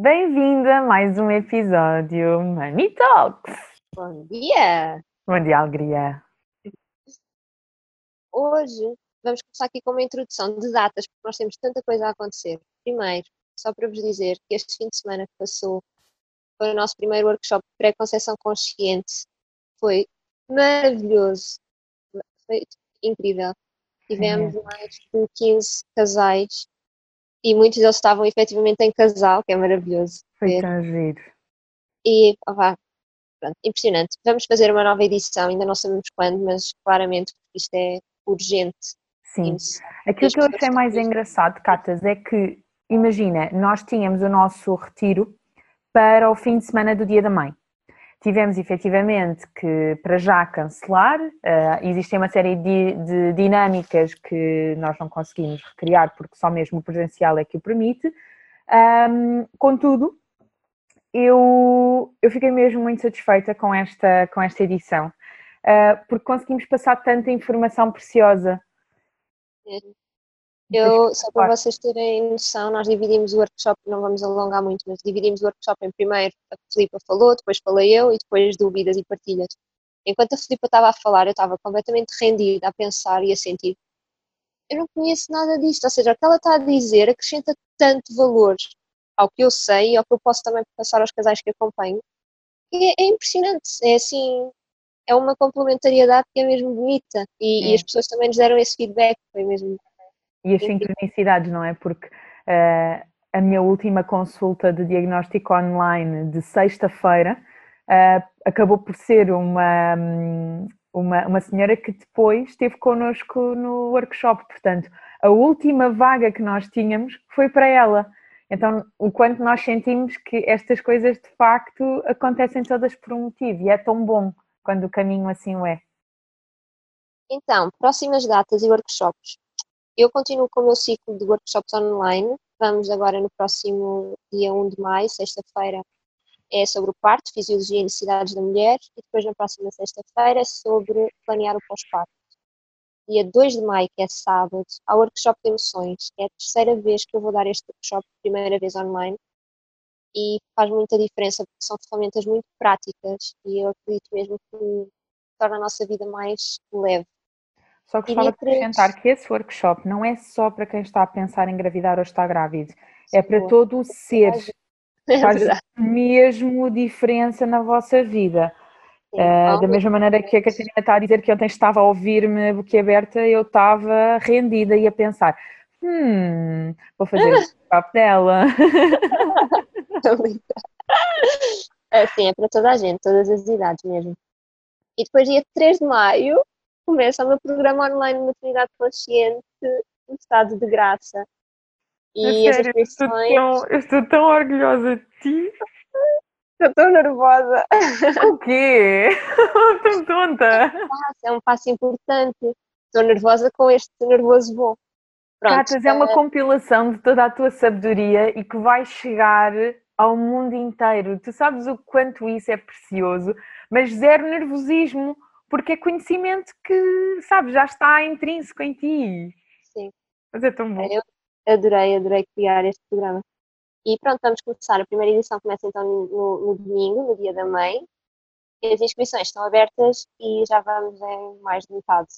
Bem-vinda a mais um episódio Money Talks! Bom dia! Bom dia, alegria! Hoje vamos começar aqui com uma introdução de datas, porque nós temos tanta coisa a acontecer. Primeiro, só para vos dizer que este fim de semana que passou foi o nosso primeiro workshop de pré-conceição consciente. Foi maravilhoso, foi incrível. Tivemos é. mais de 15 casais e muitos deles estavam efetivamente em casal, que é maravilhoso. Foi tão giro. E, oh, vá, pronto, impressionante. Vamos fazer uma nova edição, ainda não sabemos quando, mas claramente isto é urgente. Sim. Aquilo que eu achei mais engraçado, Catas, é que, imagina, nós tínhamos o nosso retiro para o fim de semana do Dia da Mãe. Tivemos efetivamente que, para já, cancelar. Uh, existem uma série de, dinâmicas que nós não conseguimos recriar porque só mesmo o presencial é que o permite. Contudo, eu, eu fiquei mesmo muito satisfeita com esta, com esta edição, uh, porque conseguimos passar tanta informação preciosa eu, só para vocês terem noção, nós dividimos o workshop, não vamos alongar muito, mas dividimos o workshop em primeiro, a Filipa falou, depois falei eu e depois dúvidas e partilhas. Enquanto a Filipa estava a falar, eu estava completamente rendida a pensar e a sentir. Eu não conheço nada disto, ou seja, o que ela está a dizer acrescenta tanto valor ao que eu sei e ao que eu posso também passar aos casais que acompanho. É, é impressionante, é assim, é uma complementariedade que é mesmo bonita e, é. e, as pessoas também nos deram esse feedback, foi mesmo. E as sincronicidades, não é? Porque uh, a minha última consulta de diagnóstico online de sexta-feira uh, acabou por ser uma, uma, uma senhora que depois esteve connosco no workshop, portanto, a última vaga que nós tínhamos foi para ela. Então, o quanto nós sentimos que estas coisas de facto acontecem todas por um motivo e é tão bom quando o caminho assim o é? Então, próximas datas e workshops. Eu continuo com o meu ciclo de workshops online. Vamos agora no próximo dia 1 de maio, sexta-feira, é sobre o parto, fisiologia e necessidades da mulher, e depois na próxima sexta-feira sobre planear o pós-parto. Dia 2 de maio, que é sábado, há o workshop de emoções. É a terceira vez que eu vou dar este workshop, primeira vez online e faz muita diferença porque são ferramentas muito práticas e eu acredito mesmo que torna a nossa vida mais leve. Só gostava de acrescentar que esse workshop não é só para quem está a pensar em engravidar ou está grávido, é para todo o ser. É faz mesmo diferença na vossa vida. Uh, da mesma maneira que a Catarina está a dizer que ontem estava a ouvir-me boquiaberta, eu estava rendida e a pensar: hum, vou fazer o papo dela. é, sim, é para toda a gente, todas as idades mesmo. E depois, dia 3 de maio, começa o meu programa online de Maternidade Consciente no estado de graça. E as inscrições. Eu, eu estou tão orgulhosa de ti. Estou tão nervosa. O quê? Estou tonta. É um passo importante. Estou nervosa com este nervoso bom. Pronto, Catas, é uma uh... compilação de toda a tua sabedoria e que vai chegar ao mundo inteiro. Tu sabes o quanto isso é precioso, mas zero nervosismo, porque é conhecimento que, sabes, já está intrínseco em ti. Sim. Mas é tão bom. Eu adorei, adorei criar este programa. E pronto, vamos começar. A primeira edição começa então no, no domingo, no dia da mãe. As inscrições estão abertas e já vamos em mais de metade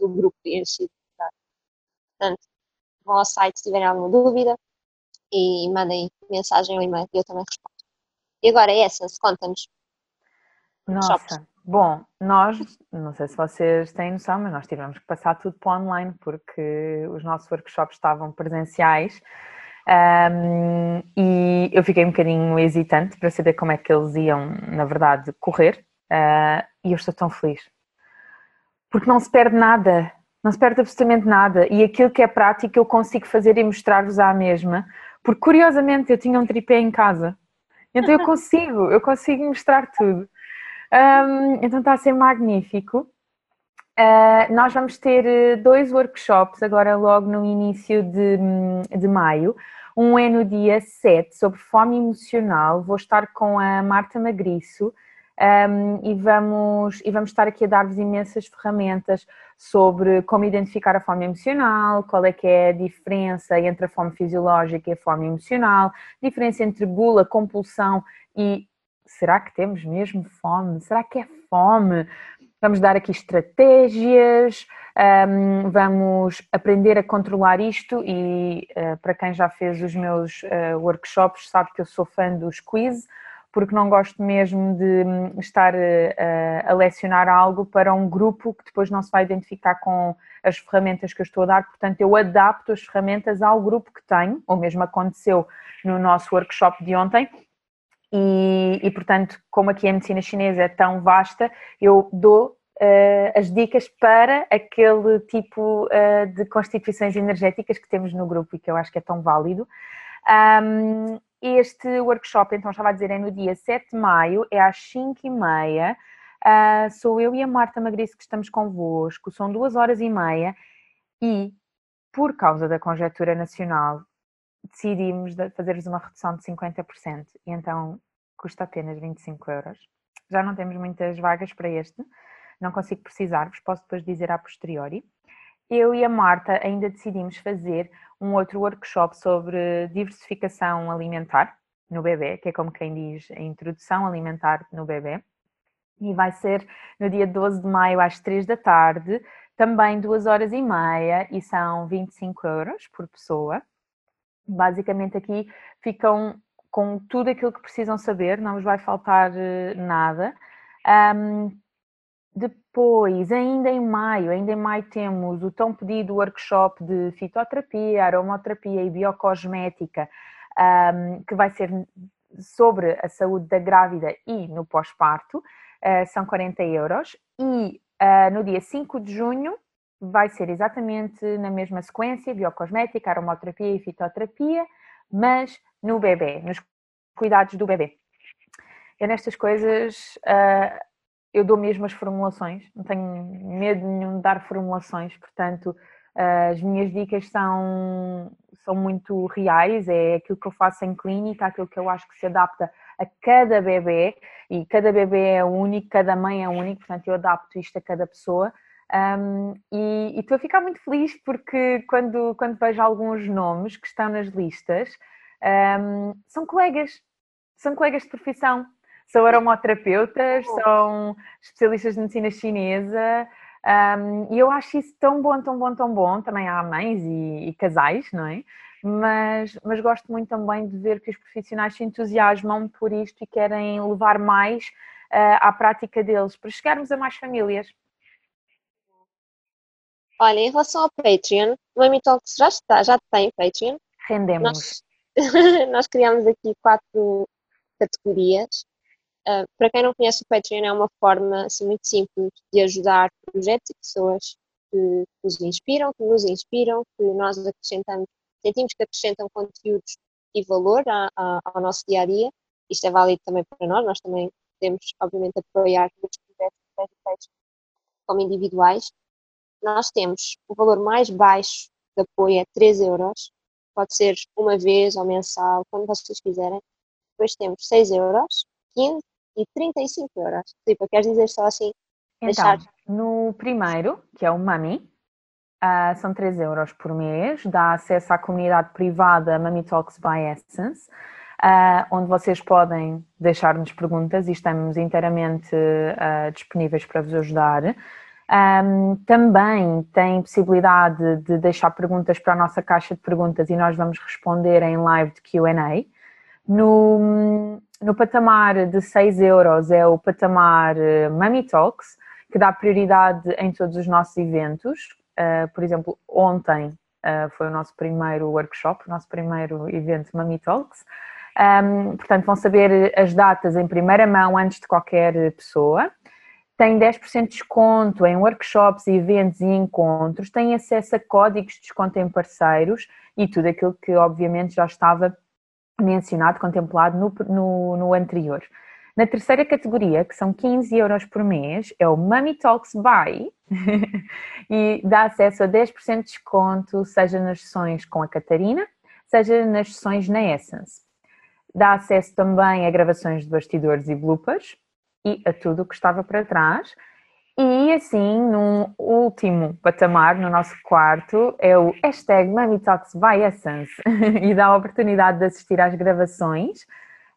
do grupo preenchido. Portanto, vão ao site se tiverem alguma dúvida e mandem mensagem ou e-mail e eu também respondo. E agora, Essence, conta-nos. Nossa, shops. Bom, nós, não sei se vocês têm noção, mas nós tivemos que passar tudo para online porque os nossos workshops estavam presenciais um, e eu fiquei um bocadinho hesitante para saber como é que eles iam, na verdade, correr. Uh, e eu estou tão feliz. Porque não se perde nada, não se perde absolutamente nada. E aquilo que é prático eu consigo fazer e mostrar-vos à mesma. Porque curiosamente eu tinha um tripé em casa. Então eu consigo, eu consigo mostrar tudo. Um, então está a ser magnífico. Uh, nós vamos ter eh, dois workshops agora logo no início de, de maio. Um é no dia 7 sobre fome emocional. Vou estar com a Marta Magriço um, e, vamos, e vamos estar aqui a dar-vos imensas ferramentas sobre como identificar a fome emocional, qual é que é a diferença entre a fome fisiológica e a fome emocional, diferença entre gula, compulsão e será que temos mesmo fome? Será que é fome? Vamos dar aqui estratégias, um, vamos aprender a controlar isto e uh, para quem já fez os meus uh, workshops sabe que eu sou fã dos quiz, porque não gosto mesmo de hum, estar uh, a lecionar algo para um grupo que depois não se vai identificar com as ferramentas que eu estou a dar, portanto eu adapto as ferramentas ao grupo que tenho, ou mesmo aconteceu no nosso workshop de ontem, e, e, portanto, como aqui a medicina chinesa é tão vasta, eu dou uh, as dicas para aquele tipo uh, de constituições energéticas que temos no grupo e que eu acho que é tão válido. Um, este workshop, então, estava a dizer, é no dia 7 de maio, é às 5h30. Uh, sou eu e a Marta Magriço que estamos convosco, são duas horas e meia e, por causa da conjectura nacional, decidimos fazer-vos uma redução de 50% e então custa apenas 25 euros. Já não temos muitas vagas para este, não consigo precisar-vos, posso depois dizer a posteriori. Eu e a Marta ainda decidimos fazer um outro workshop sobre diversificação alimentar no bebê, que é como quem diz a introdução alimentar no bebê. E vai ser no dia 12 de maio às 3 da tarde, também duas horas e meia, e são 25 euros por pessoa basicamente aqui ficam com tudo aquilo que precisam saber, não vos vai faltar eh, nada. Um, depois, ainda em maio, ainda em maio temos o tão pedido workshop de fitoterapia, aromaterapia e biocosmética, um, que vai ser sobre a saúde da grávida e no pós-parto, uh, são 40 euros. E uh, no dia 5 de junho vai ser exatamente na mesma sequência, biocosmética, aromaterapia e fitoterapia, mas no bebê, nos cuidados do bebê. Eu nestas coisas, uh, eu dou mesmo as formulações, não tenho medo nenhum de dar formulações, portanto, uh, as minhas dicas são, são muito reais, é aquilo que eu faço em clínica, aquilo que eu acho que se adapta a cada bebê, e cada bebê é único, cada mãe é única, portanto, eu adapto isto a cada pessoa. Um, e, estou a ficar muito feliz porque quando, quando vejo alguns nomes que estão nas listas, um, são colegas, são colegas de profissão, são aromaterapeutas, são especialistas de medicina chinesa, um, e eu acho isso tão bom, tão bom, tão bom. Também há mães e, e casais, não é? Mas, mas gosto muito também de ver que os profissionais se entusiasmam por isto e querem levar mais uh, à prática deles, para chegarmos a mais famílias. Olha, em relação ao Patreon, o Amitalks já está, já tem Patreon. Rendemos. Nós, nós criamos aqui quatro categorias. Uh, para quem não conhece o Patreon, é uma forma assim, muito simples de ajudar projetos e pessoas que nos inspiram, que nos inspiram, que nós acrescentamos, sentimos que acrescentam conteúdos e valor a, a, ao nosso dia a dia. Isto é válido também para nós, nós também podemos, obviamente, apoiar muitos projetos, como individuais, nós temos o valor mais baixo de apoio é 3 euros, pode ser uma vez ou mensal, quando vocês quiserem. Depois temos 6 euros, 15 e 35 euros. Tipo, queres dizer só assim? Então, deixar... no primeiro, que é o Mami, uh, são 3 euros por mês, dá acesso à comunidade privada Mami Talks by Essence, uh, onde vocês podem deixar-nos perguntas e estamos inteiramente uh, disponíveis para vos ajudar. Um, também tem possibilidade de deixar perguntas para a nossa caixa de perguntas e nós vamos responder em live de QA. No, no patamar de 6 euros é o patamar eh, Mummy Talks, que dá prioridade em todos os nossos eventos. Uh, por exemplo, ontem uh, foi o nosso primeiro workshop, o nosso primeiro evento Mummy Talks. Um, portanto, vão saber as datas em primeira mão antes de qualquer pessoa. Têm 10% de desconto em workshops, eventos e encontros, têm acesso a códigos de desconto em parceiros e tudo aquilo que obviamente já estava mencionado, contemplado no, no, no anterior. Na terceira categoria, que são 15 euros por mês, é o Mummy Talks Buy e dá acesso a 10% de desconto, seja nas sessões com a Catarina, seja nas sessões na Essence. Dá acesso também a gravações de bastidores e bloopers e a tudo o que estava para trás. E assim, num último patamar, no nosso quarto, é o hashtag Mummy Talks by Essence e dá a oportunidade de assistir às gravações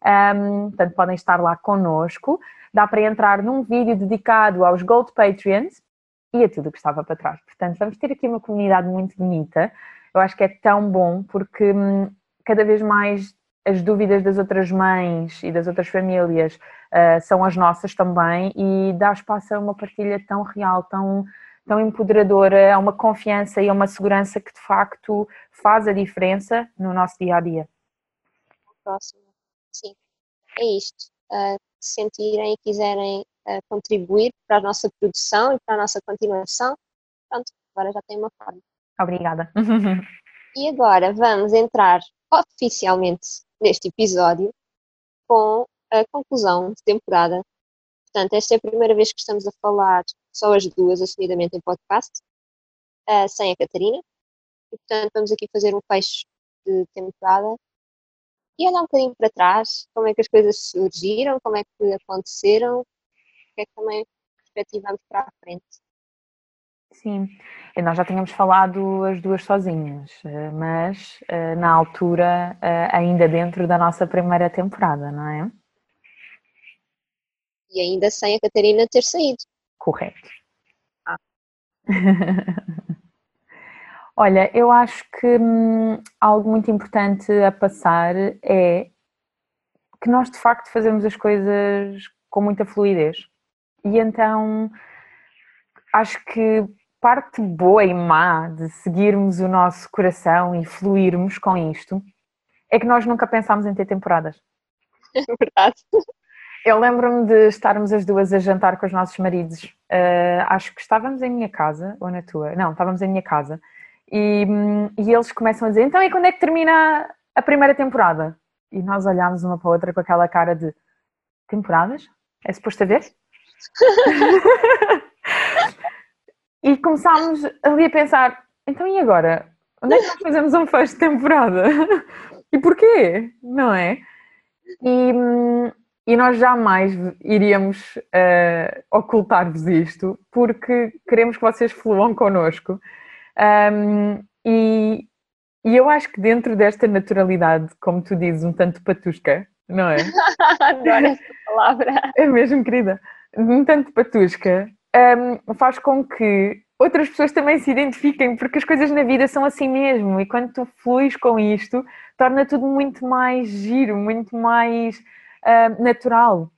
um, portanto, podem estar lá connosco. Dá para entrar num vídeo dedicado aos Gold Patreons e a tudo o que estava para trás. Portanto, vamos ter aqui uma comunidade muito bonita. Eu acho que é tão bom porque hum, cada vez mais as dúvidas das outras mães e das outras famílias uh, são as nossas também e dá espaço a uma partilha tão real, tão, tão empoderadora, a uma confiança e a uma segurança que de facto faz a diferença no nosso dia a dia. Próximo sim, é isto. Uh, se sentirem e quiserem uh, contribuir para a nossa produção e para a nossa continuação, pronto, agora já tem uma forma. Obrigada. e agora vamos entrar oficialmente neste episódio com a conclusão de temporada. Portanto, esta é a primeira vez que estamos a falar só as duas, assumidamente em podcast, uh, sem a Catarina. E, portanto, vamos aqui fazer um fecho de temporada e olhar um bocadinho para trás, como é que as coisas surgiram, como é que aconteceram, o que é que também perspectivamos para a frente. Sim, nós já tínhamos falado as duas sozinhas, eh, mas eh, na altura eh, ainda dentro da nossa primeira temporada, não é? E ainda sem a Catarina ter saído. Correto. Ah. Olha, eu acho que hum, algo muito importante a passar é que nós de facto fazemos as coisas com muita fluidez. E então acho que parte boa e má de seguirmos o nosso coração e fluirmos com isto é que nós nunca pensámos em ter temporadas. É verdade. Eu lembro-me de estarmos as duas a jantar com os nossos maridos. Uh, acho que estávamos em minha casa ou na tua. Não, estávamos em minha casa e, e eles começam a dizer: então e quando é que termina a primeira temporada? E nós olhámos uma para a outra com aquela cara de: temporadas? É suposto haver? e começámos ali a pensar: então e agora? Onde é que nós fazemos um fecho de temporada? e porquê? Não é? E, e nós jamais iríamos uh, ocultar-vos isto porque queremos que vocês fluam connosco um, e, e eu acho que dentro desta naturalidade, como tu dizes, um tanto patusca, não é? Adoro essa palavra. É mesmo, querida. Um tanto patusca um, faz com que outras pessoas também se identifiquem, porque as coisas na vida são assim mesmo, e quando tu fluis com isto, torna tudo muito mais giro, muito mais uh, natural.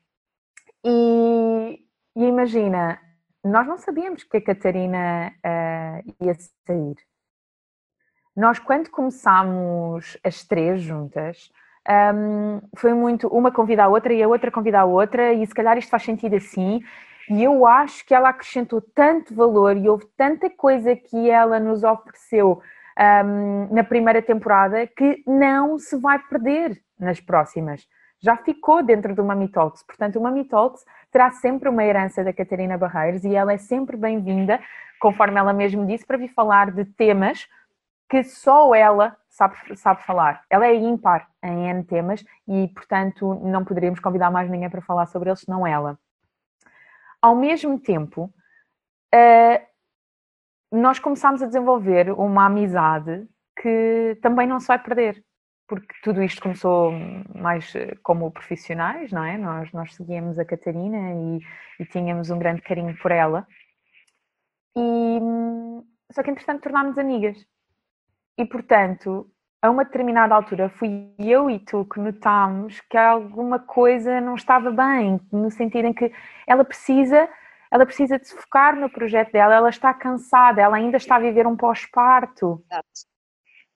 E, e imagina, nós não sabíamos que a Catarina uh, ia sair. Nós, quando começámos as três juntas, um, foi muito uma convidar a outra e a outra convidar a outra, e se calhar isto faz sentido assim. E eu acho que ela acrescentou tanto valor e houve tanta coisa que ela nos ofereceu um, na primeira temporada que não se vai perder nas próximas já ficou dentro do Mami Talks. Portanto, o Mami Talks terá sempre uma herança da Catarina Barreiros e ela é sempre bem-vinda, conforme ela mesmo disse, para vir falar de temas que só ela sabe, sabe falar. Ela é ímpar em N temas e, portanto, não poderíamos convidar mais ninguém para falar sobre eles senão ela. Ao mesmo tempo, uh, nós começámos a desenvolver uma amizade que também não se vai perder porque tudo isto começou mais eh, como profissionais, não é? Nós, nós seguíamos a Catarina e, e tínhamos um grande carinho por ela. E, só que, entretanto, tornámos amigas. E, portanto, a uma determinada altura, fui eu e tu que notámos que alguma coisa não estava bem, no sentido em que ela precisa, ela precisa de se focar no projeto dela, ela está cansada, ela ainda está a viver um pós-parto.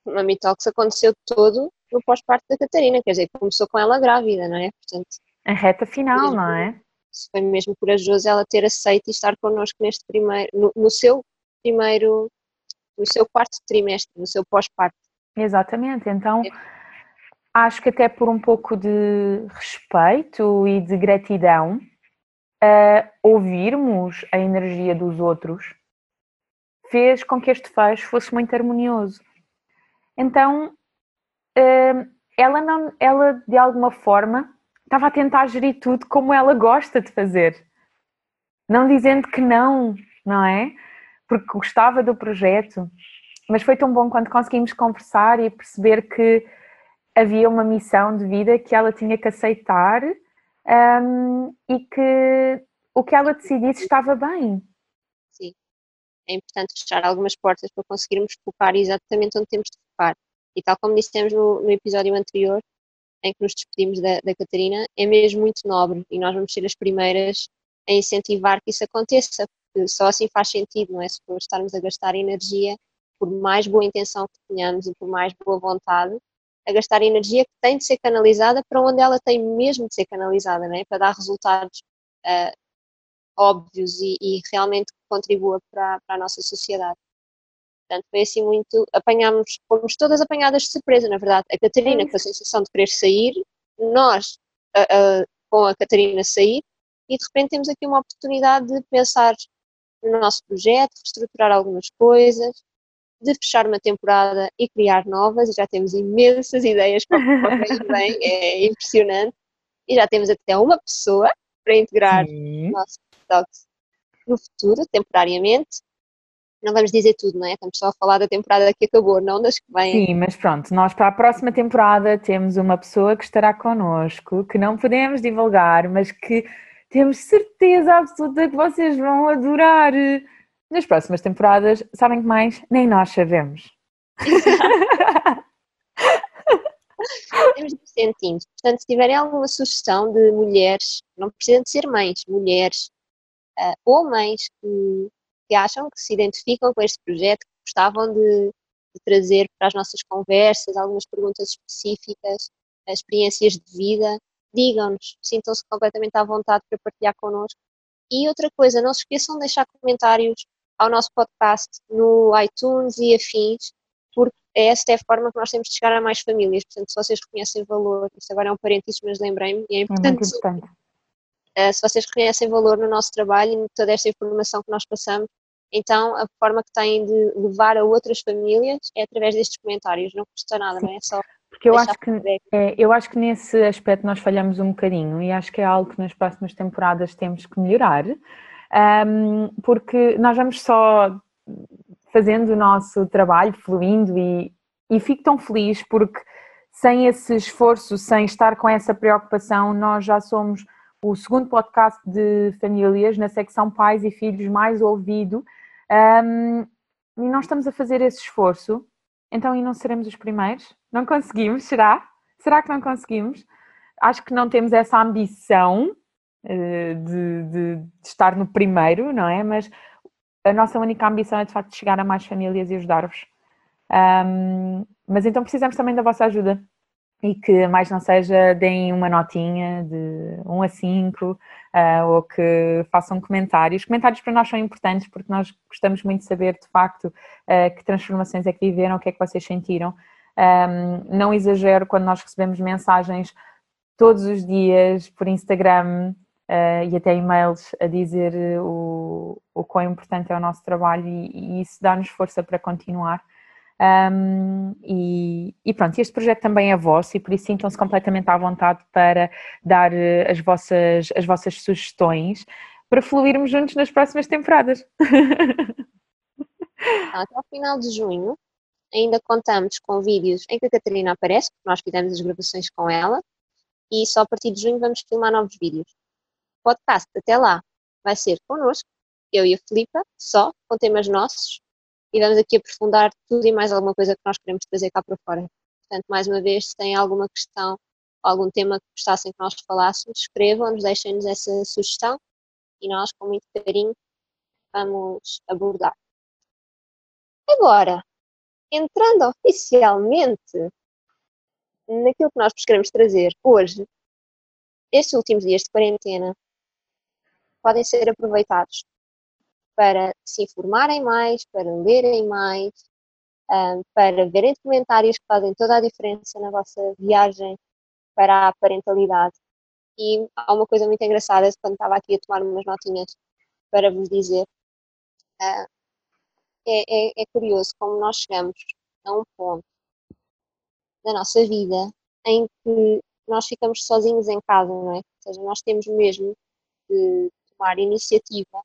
Mami Talks aconteceu todo no pós-parto da Catarina, quer dizer, começou com ela grávida, não é? Portanto, a reta final, mesmo, não é? se foi mesmo corajoso ela ter aceito e estar connosco neste primeiro, no, no seu primeiro, no seu quarto trimestre, no seu pós-parto. Exatamente, então acho que até por um pouco de respeito e de gratidão, uh, ouvirmos a energia dos outros fez com que este fecho fosse muito harmonioso. Então, uh, ela, não, ela de alguma forma estava a tentar gerir tudo como ela gosta de fazer. Não dizendo que não, não é? Porque gostava do projeto, mas foi tão bom quando conseguimos conversar e perceber que havia uma missão de vida que ela tinha que aceitar um, e que o que ela decidisse estava bem. Sim, é importante fechar algumas portas para conseguirmos focar exatamente onde temos de focar. E tal como dissemos no, no episódio anterior, em que nos despedimos da, da Catarina, é mesmo muito nobre e nós vamos ser as primeiras a incentivar que isso aconteça, porque só assim faz sentido, não é? Se for estarmos a gastar energia, por mais boa intenção que tenhamos e por mais boa vontade, a gastar energia que tem de ser canalizada para onde ela tem mesmo de ser canalizada, não é? Para dar resultados uh, óbvios e, e, realmente que contribua para, para a nossa sociedade. Portanto, foi assim muito. Apanhámos, fomos todas apanhadas de surpresa, na verdade. A Catarina com a sensação de querer sair, nós a, a, com a Catarina sair, e de repente temos aqui uma oportunidade de pensar no nosso projeto, reestruturar algumas coisas, de fechar uma temporada e criar novas, e já temos imensas ideias para o que vem, é impressionante, e já temos até uma pessoa para integrar Sim. o nosso detox no futuro, temporariamente, não vamos dizer tudo, não é? Estamos só a falar da temporada que acabou, não das que vêm. Sim, mas pronto, nós para a próxima temporada temos uma pessoa que estará connosco, que não podemos divulgar, mas que temos certeza absoluta que vocês vão adorar. Nas próximas temporadas, sabem que mais? Nem nós sabemos. temos sentindo. Portanto, se tiverem alguma sugestão de mulheres, não precisam de ser mães, mulheres uh, ou mães que que acham que se identificam com este projeto, que gostavam de, de trazer para as nossas conversas algumas perguntas específicas, experiências de vida, digam-nos, sintam-se completamente à vontade para partilhar connosco. E outra coisa, não se esqueçam de deixar comentários ao nosso podcast no iTunes e afins, porque esta é a forma que nós temos de chegar a mais famílias. Portanto, se vocês reconhecem valor, isto agora é um parênteses, mas lembrei-me, e é importante. É importante. Uh, se vocês reconhecem valor no nosso trabalho e em toda esta informação que nós passamos, então, a forma que têm de levar a outras famílias é através destes comentários, não custa nada, Sim. não é só. Porque eu acho, que, é, eu acho que nesse aspecto nós falhamos um bocadinho e acho que é algo que nas próximas temporadas temos que melhorar, um, porque nós vamos só fazendo o nosso trabalho, fluindo e, e fico tão feliz porque sem esse esforço, sem estar com essa preocupação, nós já somos o segundo podcast de famílias na secção pais e filhos mais ouvido um, e nós estamos a fazer esse esforço, então e não seremos os primeiros? Não conseguimos, será? Será que não conseguimos? Acho que não temos essa ambição de, de, de, estar no primeiro, não é? Mas a nossa única ambição é de facto chegar a mais famílias e ajudar-vos. Um, mas então precisamos também da vossa ajuda e que mais não seja deem uma notinha de 1 a 5 uh, ah, ou que façam comentários. Comentários para nós são importantes porque nós gostamos muito de saber de facto uh, que transformações é que viveram, o que é que vocês sentiram. Um, não exagero quando nós recebemos mensagens todos os dias por Instagram uh, e até e-mails a dizer o, o quão importante é o nosso trabalho e, e isso dá-nos força para continuar. Um, e, e, pronto, este projeto também é vosso e por isso sintam-se completamente à vontade para dar eh, as vossas, as vossas sugestões para fluirmos juntos nas próximas temporadas. Até ao final de junho ainda contamos com vídeos em que a Catarina aparece, porque nós fizemos as gravações com ela, e só a partir de junho vamos filmar novos vídeos. Podcast até lá vai ser connosco, eu e a Filipa, só, com temas nossos, e vamos aqui aprofundar tudo e mais alguma coisa que nós queremos trazer cá para fora. Portanto, mais uma vez, se têm alguma questão, algum tema que gostassem que nós falássemos, escrevam-nos, deixem-nos essa sugestão e nós, com muito carinho, vamos abordar. Agora, entrando oficialmente naquilo que nós vos queremos trazer hoje, estes últimos dias de quarentena podem ser aproveitados para se informarem mais, para lerem mais, para verem documentários que fazem toda a diferença na vossa viagem para a parentalidade. E há uma coisa muito engraçada, quando estava aqui a tomar umas notinhas para vos dizer, uh, é, é, é curioso como nós chegamos a um ponto da nossa vida em que nós ficamos sozinhos em casa, não é? Ou seja, nós temos mesmo de tomar iniciativa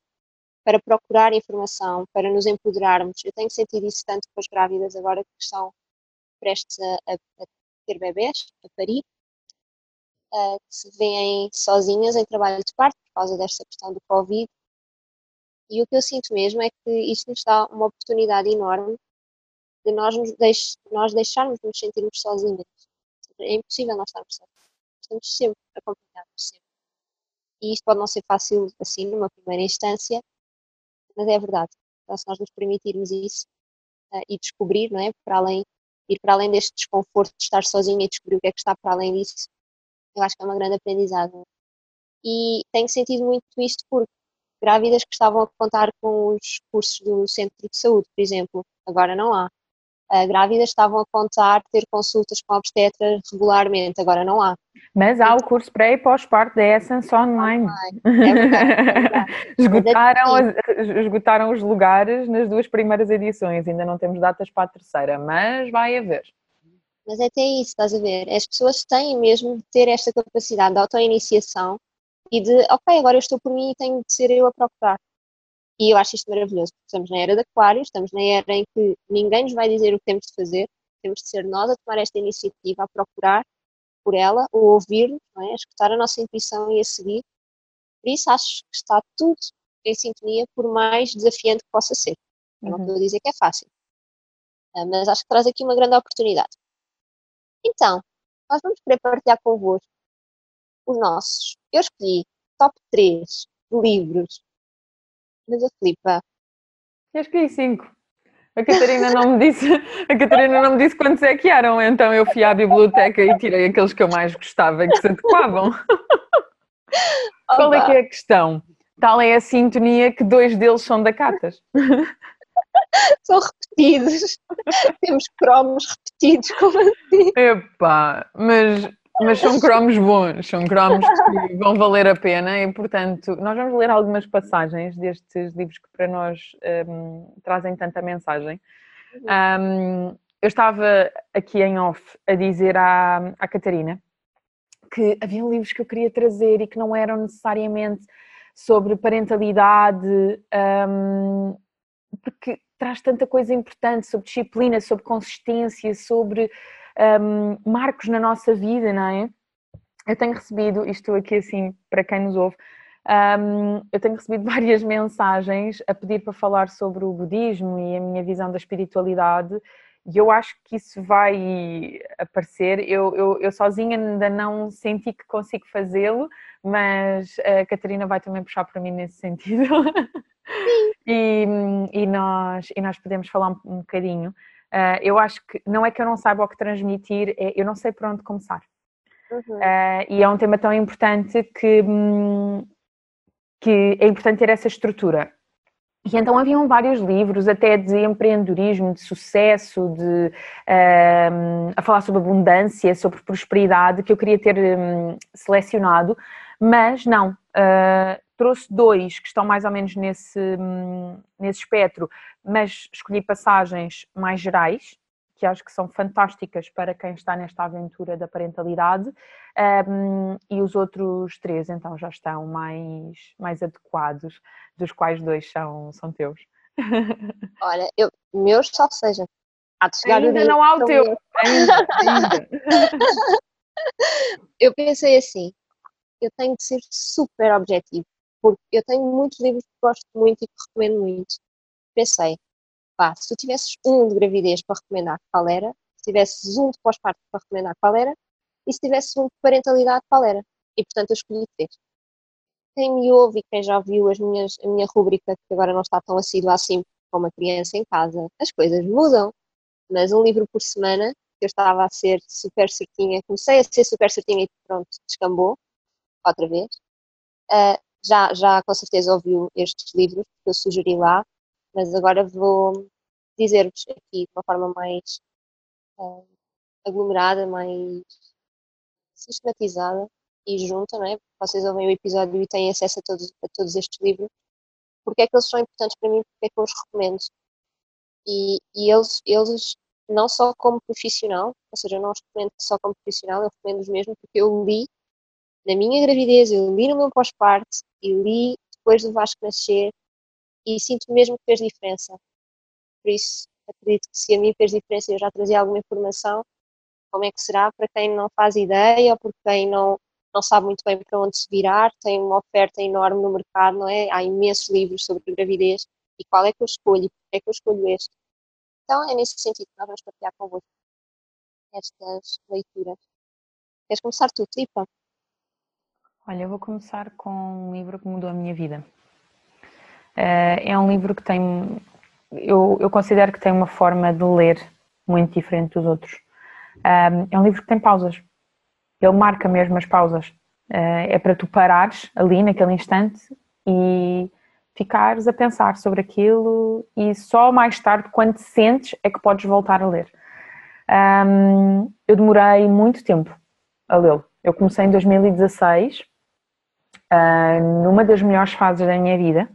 para procurar informação, para nos empoderarmos. Eu tenho sentido isso tanto com as grávidas agora que estão prestes a, a, ter bebés, a parir, uh, que se veem sozinhas em trabalho de parto por causa desta questão do Covid. E o que eu sinto mesmo é que isto nos dá uma oportunidade enorme de nós, nos deix nós deixarmos de nos sentirmos sozinhas. É impossível nós estarmos sozinhos. Estamos sempre acompanhados, sempre. E isto pode não ser fácil assim, numa primeira instância, mas é verdade. Então, se nós nos permitirmos isso uh, e descobrir, não é? Para além, ir para além deste desconforto de estar sozinha e descobrir o que é que está para além disso, eu acho que é uma grande aprendizagem. E tenho sentido muito isto porque grávidas que estavam a contar com os cursos do centro de saúde, por exemplo, agora não há grávidas estavam a contar ter consultas com obstetras regularmente, agora não há. Mas há o curso pré e pós-parto da Essence online. É verdade, é verdade. esgotaram, esgotaram os lugares nas duas primeiras edições, ainda não temos datas para a terceira, mas vai haver. Mas é até isso, estás a ver? As pessoas têm mesmo de ter esta capacidade de autoiniciação e de, ok, agora eu estou por mim e tenho de ser eu a procurar. E eu acho isto maravilhoso, porque estamos na era de Aquário, estamos na era em que ninguém nos vai dizer o que temos de fazer, temos de ser nós a tomar esta iniciativa, a procurar por ela, ou ouvir, é? a escutar a nossa intuição e a seguir. Por isso acho que está tudo em sintonia, por mais desafiante que possa ser. Eu não uhum. estou a dizer que é fácil, ah, mas acho que traz aqui uma grande oportunidade. Então, nós vamos querer partilhar convosco os nossos. Eu escolhi top 3 de livros mas a Filipa. Eu escolhi cinco. A Catarina não me disse, a Catarina não me disse quantos é que eram, então eu fui à biblioteca e tirei aqueles que eu mais gostava e que se adequavam. Qual é que é a questão? Tal é a sintonia que dois deles são da Catas. São repetidos. Temos cromos repetidos, como assim? Epá, mas mas são cromos bons, são cromos que vão valer a pena e, portanto, nós vamos ler algumas passagens destes livros que para nós um, trazem tanta mensagem. Um, eu estava aqui em off a dizer à, à Catarina que havia livros que eu queria trazer e que não eram necessariamente sobre parentalidade, um, porque traz tanta coisa importante sobre disciplina, sobre consistência, sobre um, marcos na nossa vida, não é? Eu tenho recebido, isto aqui assim, para quem nos ouve, um, eu tenho recebido várias mensagens a pedir para falar sobre o budismo e a minha visão da espiritualidade e eu acho que isso vai aparecer. Eu, eu, eu sozinha ainda não senti que consigo fazê-lo, mas a Catarina vai também puxar para mim nesse sentido. e, e, nós, e nós podemos falar um, um bocadinho. Uh, eu acho que não é que eu não saiba o que transmitir, é, eu não sei por onde começar. Uhum. Uh, e é um tema tão importante que, hum, que é importante ter essa estrutura. E então haviam vários livros, até de empreendedorismo, de sucesso, de uh, a falar sobre abundância, sobre prosperidade, que eu queria ter um, selecionado, mas não. Uh, trouxe dois que estão mais ou menos nesse, nesse espectro, mas escolhi passagens mais gerais, que acho que são fantásticas para quem está nesta aventura da parentalidade, um, e os outros três então já estão mais, mais adequados, dos quais dois são, são teus. Olha, eu, meus só seja, há de chegar ainda não há o teu, ainda, ainda. eu pensei assim, eu tenho de ser super objetivo, porque eu tenho muitos livros que gosto muito e que recomendo muito, pensei, pá, se tu tivesses um de gravidez para recomendar, qual era? Se tivesses um de pós-parto para recomendar, qual era? E se tivesses um de parentalidade, qual era? E portanto eu escolhi três. Quem me ouve e quem já viu as minhas, a minha rúbrica, que agora não está tão assídua assim com uma criança em casa, as coisas mudam. Mas um livro por semana, eu estava a ser super certinha, comecei a ser super certinha e pronto, descambou, outra vez. Uh, já, já com certeza ouviu estes livros que eu sugeri lá, mas agora vou dizer-vos aqui de uma forma mais uh, aglomerada, mais sistematizada e junta, não é? Vocês ouvem o episódio e têm acesso a todos, a todos estes livros. Porque é que eles são importantes para mim, porque é que eu os recomendo. E, e eles, eles, não só como profissional, ou seja, eu não os recomendo só como profissional, eu recomendo-os mesmo porque eu li na minha gravidez, eu li no meu pós-parto e li depois do Vasco nascer e sinto mesmo que fez diferença. Por isso, acredito que se a mim fez diferença eu já trazia alguma informação, como é que será para quem não faz ideia ou por quem não, não sabe muito bem para onde se virar, tem uma oferta enorme no mercado, não é? Há imensos livros sobre gravidez e qual é que eu escolho e porque é que eu escolho este. Então é nesse sentido que nós vamos partilhar convosco estas leituras. Queres começar tu, Filipa? Olha, eu vou começar com um livro que mudou a minha vida. Uh, é um livro que tem, eu, eu, considero que tem uma forma de ler muito diferente dos outros. Uh, é um livro que tem pausas. Ele marca mesmo as pausas. Uh, é para tu parares ali naquele instante e ficares a pensar sobre aquilo e só mais tarde, quando te sentes, é que podes voltar a ler. Eu demorei muito tempo a lê-lo. Eu comecei em 2016 uh, numa das melhores fases da minha vida,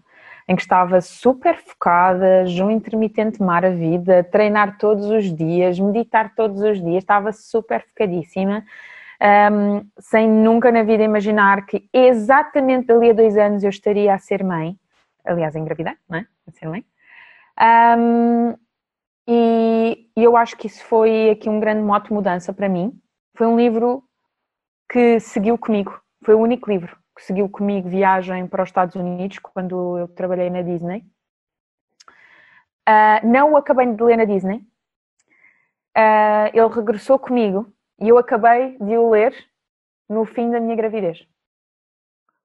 em que estava super focada, jejum intermitente mar a vida, treinar todos os dias, meditar todos os dias, estava super focadíssima, um, sem nunca na vida imaginar que exatamente dali a dois anos eu estaria a ser mãe, aliás, a engravidar, não é? A ser mãe. Um, e, eu acho que isso foi aqui um grande moto mudança para mim. Foi um livro que seguiu comigo, foi o único livro que seguiu comigo viagem para os Estados Unidos quando eu trabalhei na Disney. Uh, não o acabei de ler na Disney. Uh, ele regressou comigo e eu acabei de o ler no fim da minha gravidez.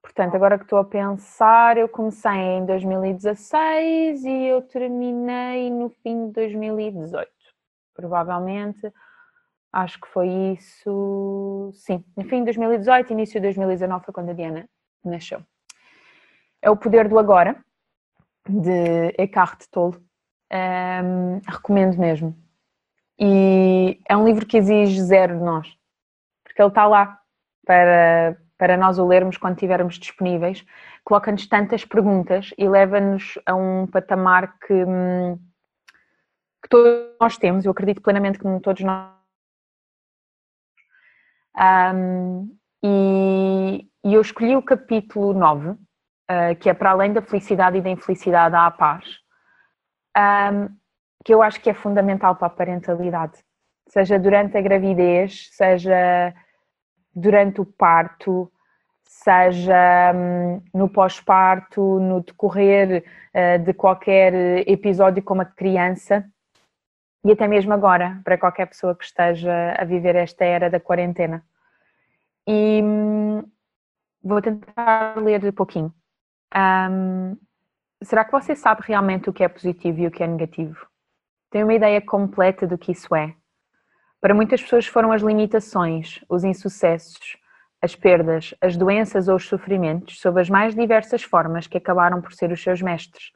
Portanto, agora que estou a pensar, eu comecei em 2016 e eu terminei no fim de 2018. Provavelmente Acho que foi isso, sim, no fim de 2018, início de 2019 foi quando a Diana nasceu. É o Poder do Agora, de Eckhart Tolle. Um, recomendo mesmo. E é um livro que exige zero de nós, porque ele está lá para, para nós o lermos quando estivermos disponíveis. Coloca-nos tantas perguntas e leva-nos a um patamar que, hum, que todos nós temos. Eu acredito plenamente que todos nós um, e, e, eu escolhi o capítulo 9, uh, ah, que é para além da felicidade e da infelicidade há a paz, um, que eu acho que é fundamental para a parentalidade, seja durante a gravidez, seja durante o parto, seja um, no pós-parto, no decorrer uh, de qualquer episódio com uma criança e até mesmo agora, para qualquer pessoa que esteja a viver esta era da quarentena. E hum, vou tentar ler um pouquinho. Um, será que você sabe realmente o que é positivo e o que é negativo? Tem uma ideia completa do que isso é? Para muitas pessoas foram as limitações, os insucessos, as perdas, as doenças ou os sofrimentos, sob as mais diversas formas que acabaram por ser os seus mestres.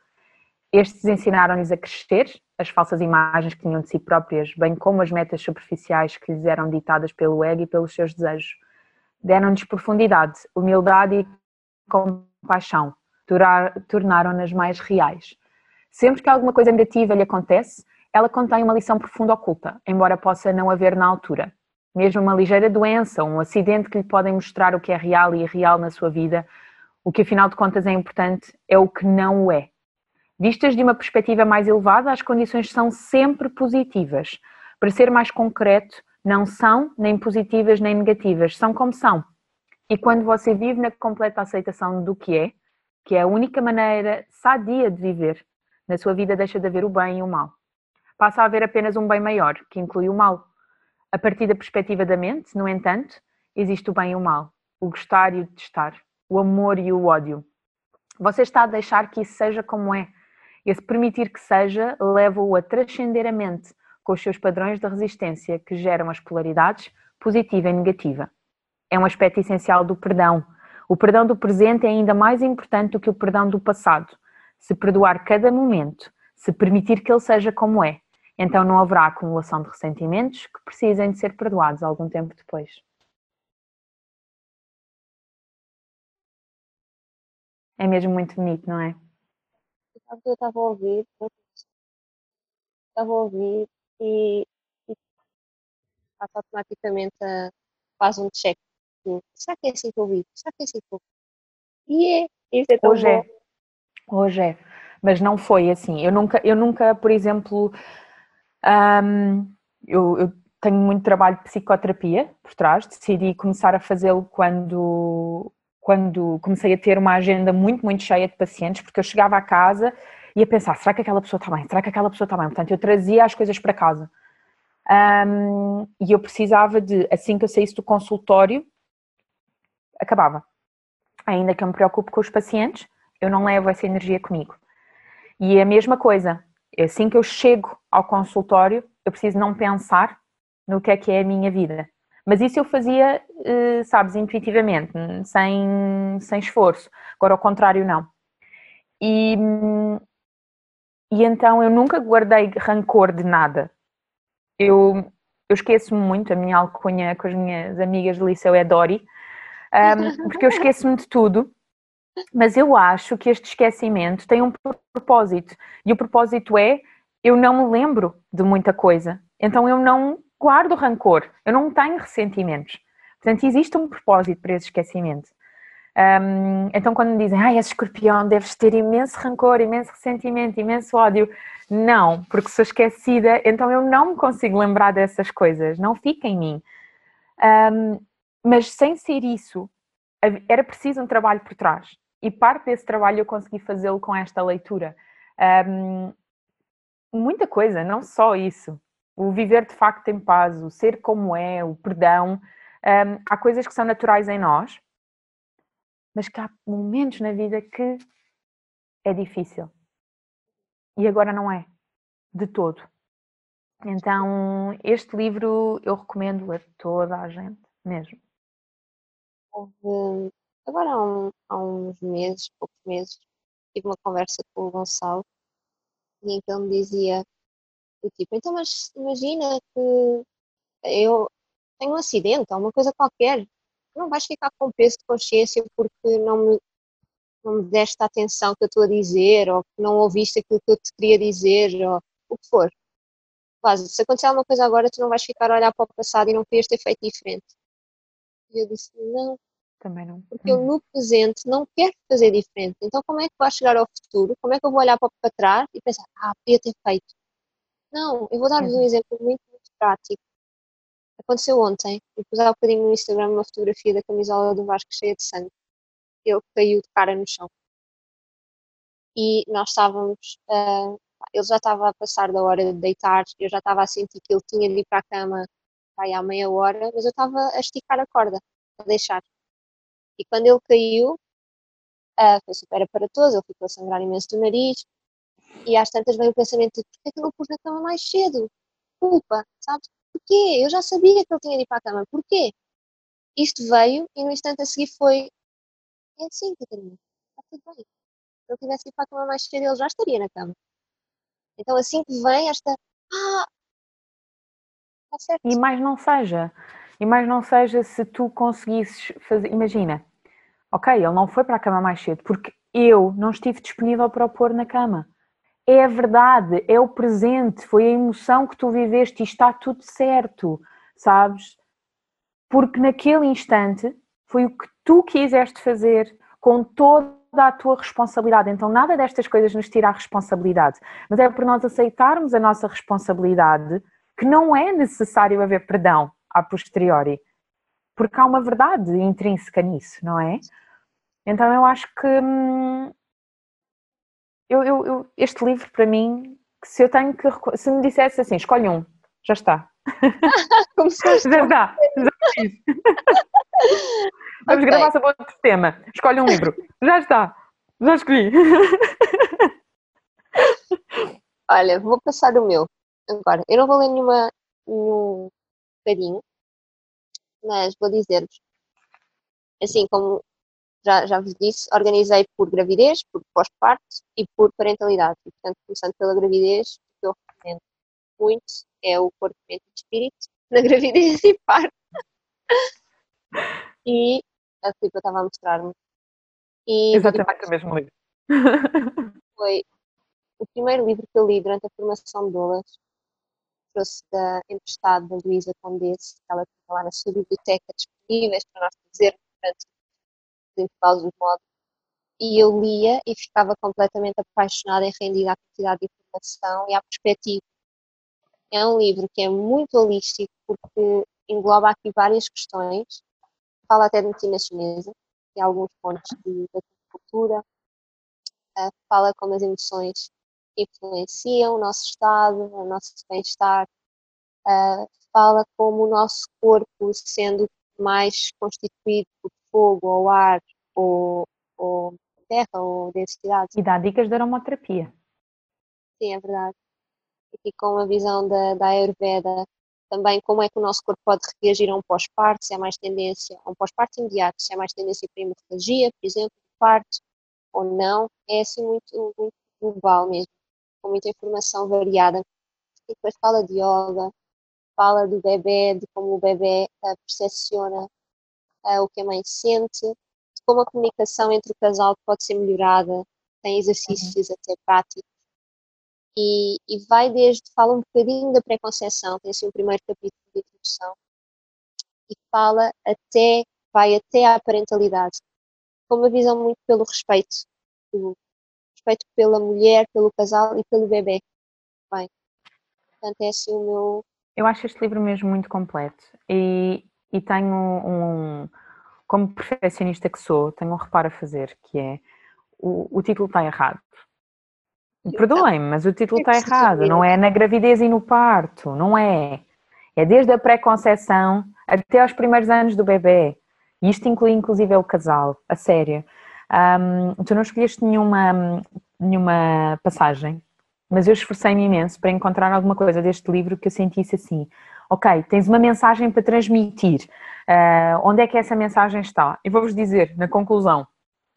Estes ensinaram-lhes a crescer, as falsas imagens que tinham de si próprias, bem como as metas superficiais que lhes eram ditadas pelo ego e pelos seus desejos. Deram-nos profundidade, humildade e compaixão, tornaram-nas mais reais. Sempre que alguma coisa negativa lhe acontece, ela contém uma lição profunda oculta, embora possa não haver na altura. Mesmo uma ligeira doença, um acidente que lhe podem mostrar o que é real e irreal na sua vida, o que afinal de contas é importante é o que não o é. Vistas de uma perspectiva mais elevada, as condições são sempre positivas. Para ser mais concreto, não são nem positivas nem negativas, são como são. E quando você vive na completa aceitação do que é, que é a única maneira sadia de viver, na sua vida deixa de haver o bem e o mal. Passa a haver apenas um bem maior, que inclui o mal. A partir da perspectiva da mente, no entanto, existe o bem e o mal, o gostar e o detestar, o amor e o ódio. Você está a deixar que isso seja como é esse permitir que seja leva-o a transcender a mente com os seus padrões de resistência que geram as polaridades positiva e negativa. É um aspecto essencial do perdão, O perdão do presente é ainda mais importante do que o perdão do passado. Se perdoar cada momento, se permitir que ele seja como é, então não haverá acumulação de ressentimentos que precisem de ser perdoados algum tempo depois. É mesmo muito bonito, não é? Eu estava a ouvir, estava a ouvir e, e passa automaticamente a, faz um check. Será que é assim que eu vi? Será que é assim que eu vi? E é, isso é tão Hoje bom. é. Hoje é. Mas não foi assim. Eu nunca, eu nunca por exemplo, hum, eu, eu tenho muito trabalho de psicoterapia por trás, decidi começar a fazê-lo quando quando comecei a ter uma agenda muito, muito cheia de pacientes, porque eu chegava à casa e ia pensar, será que aquela pessoa está bem? Será que aquela pessoa está bem? Portanto, eu trazia as coisas para casa. Um, e eu precisava de, assim que eu saísse do consultório, acabava. Ainda que eu me preocupe com os pacientes, eu não levo essa energia comigo. E é a mesma coisa, assim que eu chego ao consultório, eu preciso não pensar no que é que é a minha vida. Mas isso eu fazia, eh, sabes, intuitivamente, sem, sem esforço. Agora, ao contrário, não. E, e então eu nunca guardei rancor de nada. Eu, eu esqueço-me muito, a minha alcunha com as minhas amigas de liceu é Dori, um, porque eu esqueço-me de tudo, mas eu acho que este esquecimento tem um propósito. E o propósito é eu não me lembro de muita coisa. Então eu não guardo rancor, eu não tenho ressentimentos. Portanto, existe um propósito para esse esquecimento. Um, então, quando me dizem, ah, és escorpião, deves ter imenso rancor, imenso ressentimento, imenso ódio. Não, porque sou esquecida, então eu não me consigo lembrar dessas coisas, não fica em mim. Um, mas sem ser isso, era preciso um trabalho por trás. E parte desse trabalho eu consegui fazê-lo com esta leitura. Um, muita coisa, não só isso o viver de facto em paz, o ser como é, o perdão. Um, há coisas que são naturais em nós, mas que há momentos na vida que é difícil. E agora não é, de todo. Então, este livro eu recomendo a toda a gente, mesmo. Houve, agora há, um, há uns meses, poucos meses, tive uma conversa com o Gonçalo ele me dizia do tipo, então, mas imagina que eu tenho um acidente ou uma coisa qualquer, não vais ficar com peso de consciência porque não me, não me deste a atenção que eu estou a dizer ou que não ouviste aquilo que eu te queria dizer ou o que for. Quase, se acontecer alguma coisa agora, tu não vais ficar a olhar para o passado e não querias ter feito diferente. E eu disse, não. Também não. Porque eu no presente não quero fazer diferente. Então como é que vai chegar ao futuro? Como é que eu vou olhar para trás e pensar, ah, podia ter feito? Não, eu vou dar-vos um uhum. exemplo muito, muito prático. Aconteceu ontem, eu pus há um bocadinho no Instagram uma fotografia da camisola do Vasco cheia de sangue. Ele caiu de cara no chão. E nós estávamos, uh, ele já estava a passar da hora de deitar, eu já estava a sentir que ele tinha de ir para a cama aí, há meia hora, mas eu estava a esticar a corda, a deixar. E quando ele caiu, uh, foi super aparatoso, ele ficou a sangrar imenso do nariz, e às tantas vem o pensamento de porquê que eu não pus na cama mais cedo? Culpa, sabes? Porquê? Eu já sabia que ele tinha de ir para a cama. Porquê? Isto veio e no instante a seguir foi. É assim, Catarina. Está tudo bem. Se ele tivesse ido para a cama mais cedo, ele já estaria na cama. Então assim que vem esta. Ah! Está certo. E mais não seja. E mais não seja se tu conseguisses fazer. Imagina, ok, ele não foi para a cama mais cedo porque eu não estive disponível para o pôr na cama é a verdade, é o presente, foi a emoção que tu viveste e está tudo certo, sabes? Porque naquele instante foi o que tu quiseste fazer com toda a tua responsabilidade. Então, nada destas coisas nos tira a responsabilidade, mas é por nós aceitarmos a nossa responsabilidade que não é necessário haver perdão a posteriori, porque há uma verdade intrínseca nisso, não é? Então, eu acho que hum, eu, eu, eu, este livro para mim, se eu tenho que se me dissesse assim, escolhe um, já está. Começaste. já está. Já fiz. Vamos okay. gravar sobre outro tema. Escolhe um livro. Já está. Já escolhi. Olha, vou passar o meu agora. Eu não vou ler nenhuma nenhum bocadinho, mas vou dizer-vos assim como já, já vos disse, organizei por gravidez, por pós-parto e por parentalidade. E, portanto, começando pela gravidez, o que eu recomendo muito é o corpo, mente e espírito na gravidez e parto. e a Filipe estava a mostrar-me. Exatamente o mesmo livro. Foi o primeiro livro que eu li durante a formação de Dolas. Trouxe da emprestado da Luísa Condesse, que ela tinha lá na sua biblioteca disponíveis para nós dizermos durante os intervalos do modo. E eu lia e ficava completamente apaixonada e rendida à quantidade de informação e à perspectiva. É um livro que é muito holístico porque engloba aqui várias questões, fala até de medicina chinesa, tem alguns pontos de, da cultura, uh, fala como as emoções influenciam o nosso estado, o nosso bem-estar, uh, fala como o nosso corpo, sendo mais constituído por fogo ou ar ou, ou terra ou densidade. E dá dicas de aromaterapia. Sim, é verdade. Aqui com a visão da, da Ayurveda, também como é que o nosso corpo pode reagir a um pós-parto, se é mais tendência a um pós-parto imediato, se é mais tendência para hemorragia, por exemplo, parto ou não, é assim muito, muito global mesmo, com muita informação variada. E depois fala de yoga, fala do bebê, de como o bebê uh, percepciona uh, o que a mãe sente, de como a comunicação entre o casal pode ser melhorada, tem exercícios uhum. até práticos. E, e, vai desde, fala um bocadinho da pré-conceição, tem assim o primeiro capítulo de introdução, e fala até, vai até à parentalidade, com uma visão muito pelo respeito, pelo respeito pela mulher, pelo casal e pelo bebê. Bem, portanto é assim o meu, eu acho este livro mesmo muito completo e, e tenho um, como perfeccionista que sou, tenho um reparo a fazer, que é o, o título está errado. Perdoem-me, mas o título está errado. Não é na gravidez e no parto, não é. É desde a pré-conceição até aos primeiros anos do bebê. E isto inclui inclusive o casal, a sério. Um, tu não escolheste nenhuma, nenhuma passagem mas eu esforcei-me imenso para encontrar alguma coisa deste livro que eu sentisse assim, ok, tens uma mensagem para transmitir, uh, onde é que essa mensagem está? E vou-vos dizer, na conclusão.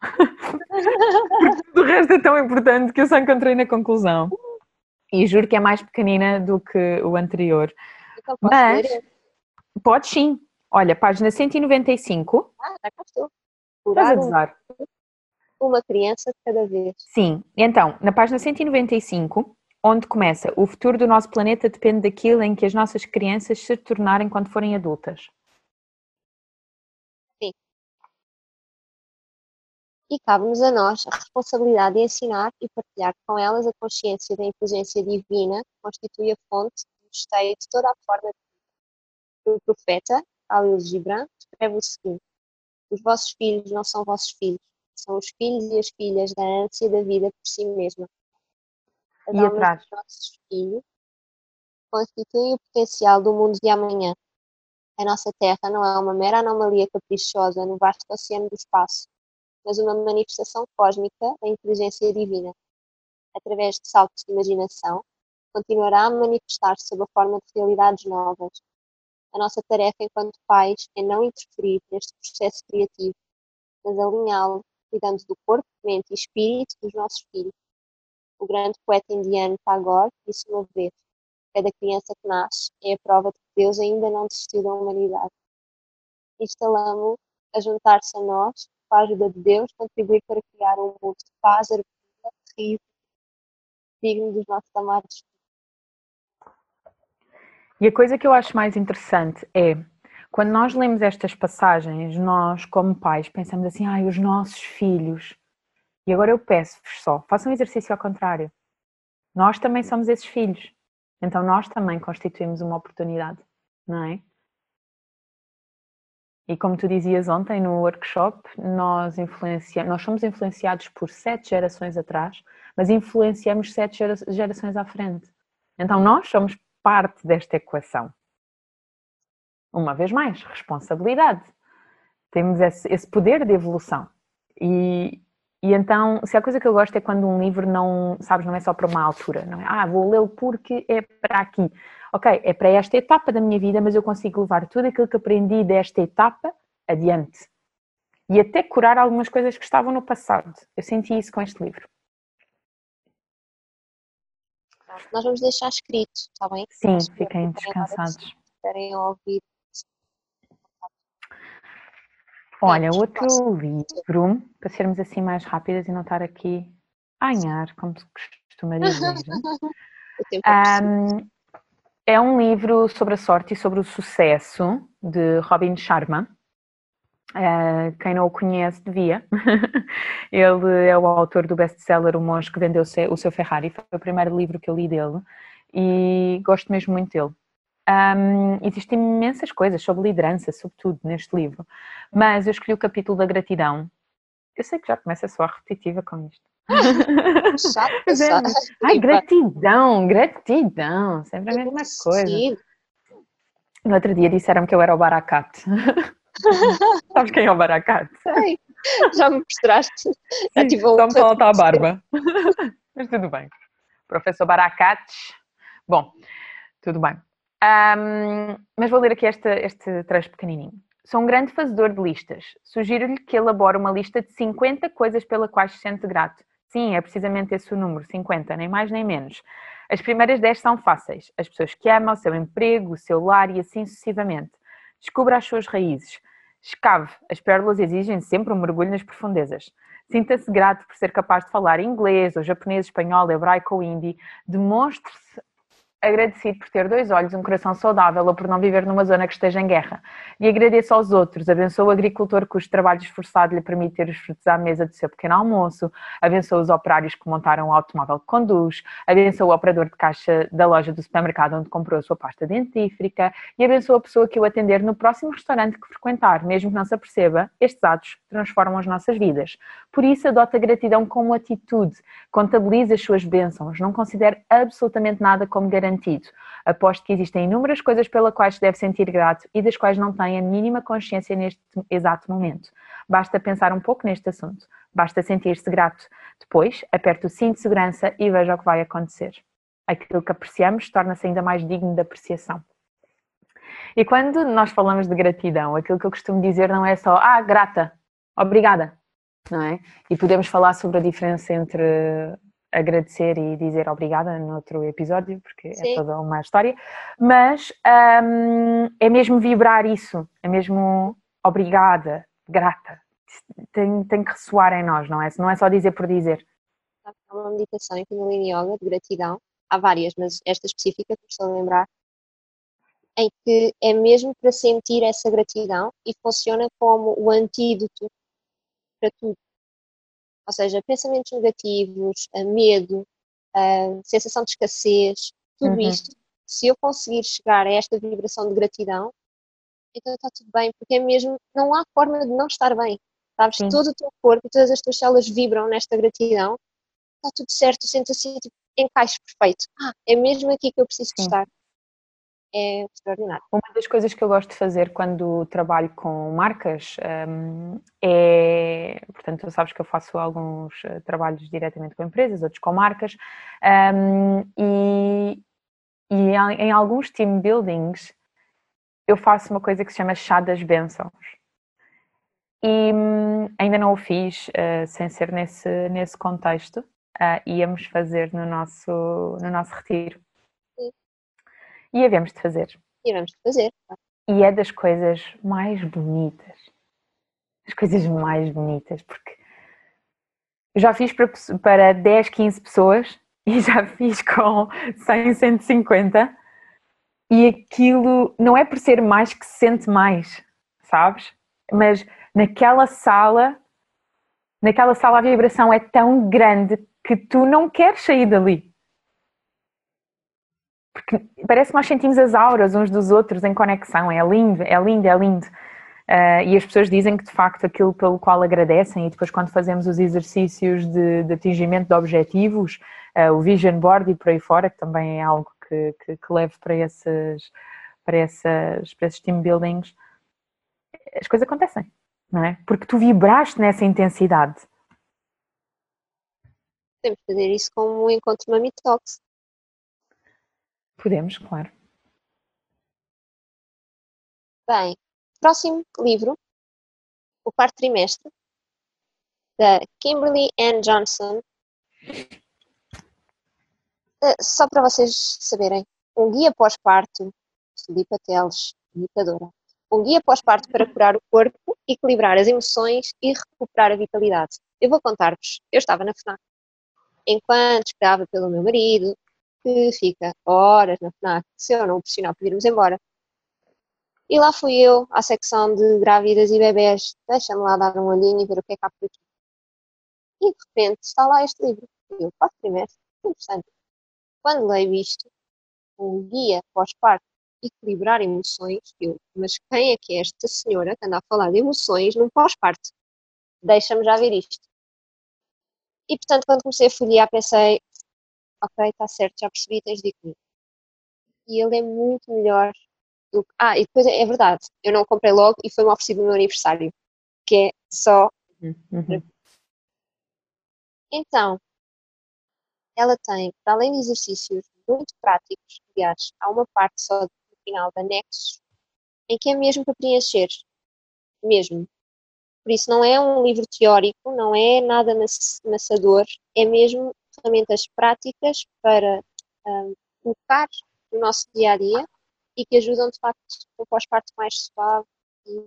Porque o resto é tão importante que eu só encontrei na conclusão. E juro que é mais pequenina do que o anterior. Então, mas, ler? pode sim. Olha, página 195. Ah, já cá estou. Estás a usar uma criança de cada vez. Sim, então, na página 195, onde começa o futuro do nosso planeta depende daquilo em que as nossas crianças se tornarem quando forem adultas. Sim. E cabe-nos a nós a responsabilidade de ensinar e partilhar com elas a consciência da inteligência divina que constitui a fonte do esteio de toda a forma de vida. O profeta, Khalil Gibran, escreve o seguinte: Os vossos filhos não são vossos filhos, são os filhos e as filhas da ânsia da vida por si mesma. E atrás? dos nossos filhos constituem o potencial do mundo de amanhã. A nossa Terra não é uma mera anomalia caprichosa no vasto oceano do espaço, mas uma manifestação cósmica da inteligência divina. Através de saltos de imaginação, continuará a manifestar-se sob a forma de realidades novas. A nossa tarefa enquanto pais é não interferir neste processo criativo, mas alinhá-lo cuidando do corpo, mente e espírito dos nossos filhos. O grande poeta indiano Tagore disse uma vez: Cada criança que nasce é a prova de que Deus ainda não desistiu da humanidade. Instalamos a juntar-se a nós, com a ajuda de Deus, contribuir para criar um mundo de paz, harmonia, riso, digno dos nossos amados. E a coisa que eu acho mais interessante é quando nós lemos estas passagens, nós, como pais, pensamos assim: ai, os nossos filhos. E agora eu peço-vos só, façam um exercício ao contrário. Nós também somos esses filhos. Então nós também constituímos uma oportunidade, não é? E como tu dizias ontem no workshop, nós, influencia... nós somos influenciados por sete gerações atrás, mas influenciamos sete gerações à frente. Então nós somos parte desta equação uma vez mais, responsabilidade. Temos esse, esse poder de evolução. E, e então, se a coisa que eu gosto é quando um livro não, sabes, não é só para uma altura, não é? Ah, vou lê-lo porque é para aqui. Ok, é para esta etapa da minha vida, mas eu consigo levar tudo aquilo que aprendi desta etapa adiante. e até curar algumas coisas que estavam no passado. Eu senti isso com este livro. Nós vamos deixar escrito, está bem? Sim, fiquem descansados. Se querem ouvir. Olha, outro livro, para sermos assim mais rápidas e não estar aqui a anhar, como se costuma dizer. um, é um livro sobre a sorte e sobre o sucesso de Robin Sharma. Uh, quem não o conhece devia. ele é o autor do best-seller O Monge que Vendeu o Seu Ferrari. Foi o primeiro livro que eu li dele e gosto mesmo muito dele. Um, existem imensas coisas sobre liderança, sobretudo neste livro, mas eu escolhi o capítulo da gratidão. Eu sei que já começa a soar repetitiva com isto. Chato, chato. Ai, gratidão, gratidão, sempre a mesma coisa. No outro dia disseram que eu era o baracate. Sabes quem é o Baracate? Sei, já me mostraste. Já tive só me falta a barba. Mas tudo bem. Professor Baracate. Bom, tudo bem. Um, mas vou ler aqui este, este trecho pequenininho. Sou um grande fazedor de listas. Sugiro-lhe que elabore uma lista de 50 coisas pela quais se sente grato. Sim, é precisamente esse o número, 50, nem mais nem menos. As primeiras 10 são fáceis. As pessoas que ama, o seu emprego, o seu lar e assim sucessivamente. Descubra as suas raízes. Escave. As pérolas exigem sempre um mergulho nas profundezas. Sinta-se grato por ser capaz de falar inglês, ou japonês, espanhol, hebraico ou hindi. Demonstre-se agradecido por ter dois olhos, um coração saudável ou por não viver numa zona que esteja em guerra. E agradeço aos outros, abençoa o agricultor cujo trabalho esforçado lhe permite ter os frutos à mesa do seu pequeno almoço, abençoa os operários que montaram o automóvel que conduz, abençoa o operador de caixa da loja do supermercado onde comprou a sua pasta dentífrica. E abençoa a pessoa que o atender no próximo restaurante que frequentar, mesmo que não se aperceba, estes atos transformam as nossas vidas. Por isso, adota a gratidão como atitude, contabilize as suas bênçãos, não considere absolutamente nada como garantia garantido. Aposto que existem inúmeras coisas pela quais se deve sentir grato e das quais não tem a mínima consciência neste exato momento. Basta pensar um pouco neste assunto. Basta sentir-se grato. Depois, aperte o cinto de segurança e veja o que vai acontecer. Aquilo que apreciamos torna-se ainda mais digno de apreciação. E quando nós falamos de gratidão, aquilo que eu costumo dizer não é só, ah, grata, obrigada, não é? E podemos falar sobre a diferença entre agradecer e dizer obrigada no outro episódio, porque é Sim. é toda uma história, mas um, é mesmo vibrar isso, é mesmo obrigada, grata, tem, tem que ressoar em nós, não é? Não é só dizer por dizer. Há uma meditação em Kundalini Yoga de gratidão, há várias, mas esta específica que estou a lembrar, em que é mesmo para sentir essa gratidão e funciona como o antídoto para tudo ou seja, pensamentos negativos, medo, sensação de escassez, tudo uhum. isto, se eu conseguir chegar a esta vibração de gratidão, então está tudo bem, porque é mesmo, não há forma de não estar bem. Sabes? Sim. Todo o teu corpo, todas as tuas células vibram nesta gratidão, está tudo certo, sente assim, tipo, encaixe perfeito. Ah, é mesmo aqui que eu preciso Sim. estar é extraordinário. Uma das coisas que eu gosto de fazer quando trabalho com marcas um, é, portanto, tu sabes que eu faço alguns eh, trabalhos diretamente com empresas, outros com marcas, um, e, e em alguns team buildings eu faço uma coisa que se chama chá das bênçãos. E hum, ainda não o fiz uh, sem ser nesse, nesse contexto, uh, íamos fazer no nosso, no nosso retiro. E havemos de fazer. E havemos de fazer. E é das coisas mais bonitas. As coisas mais bonitas, porque já fiz para, para 10, 15 pessoas e já fiz com 100, 150 e aquilo não é por ser mais que se sente mais, sabes? Mas naquela sala, naquela sala a vibração é tão grande que tu não queres sair dali porque parece que nós sentimos as auras uns dos outros em conexão, é lindo, é lindo, é lindo. Uh, e as pessoas dizem que de facto aquilo pelo qual agradecem, e depois quando fazemos os exercícios de, de atingimento de objetivos, uh, o vision board e por aí fora, que também é algo que, que, que levo para esses, para, essas, para esses team buildings, as coisas acontecem, não é? Porque tu vibraste nessa intensidade. Que fazer isso com o encontro Mami Talks. Podemos, claro. Bem, próximo livro o quarto trimestre, da Kimberly Ann Johnson. Uh, só para vocês saberem, um guia pós-parto, Filipa Teles, imitadora. Um guia pós-parto para curar o corpo, equilibrar as emoções e recuperar a vitalidade. Eu vou contar-vos. Eu estava na FNAC. Enquanto esperava pelo meu marido, que fica horas na FNAC, se eu não o pressionar para embora. E lá fui eu, à secção de grávidas e bebés. Deixa-me lá dar um olhinho e ver o que é que há por aqui. E de repente está lá este livro. Eu, quatro trimestres, interessante. Quando leio isto, um guia pós-parto, equilibrar emoções, eu, mas quem é que é esta senhora que anda a falar de emoções num pós-parto? Deixa-me já ver isto. E portanto, quando comecei a folhear, pensei: ok, está certo, já percebi, tens de ir comigo. E ele é muito melhor do que. Ah, e depois é verdade, eu não comprei logo e foi-me oferecido no meu aniversário, que é só. Uhum. Então, ela tem, para além de exercícios muito práticos, aliás, há uma parte só no final de anexos, em que é mesmo para preencher. Mesmo. Por isso, não é um livro teórico, não é nada maçador, é mesmo ferramentas práticas para um, colocar no nosso dia a dia e que ajudam, de facto, um pós-parto mais suave e.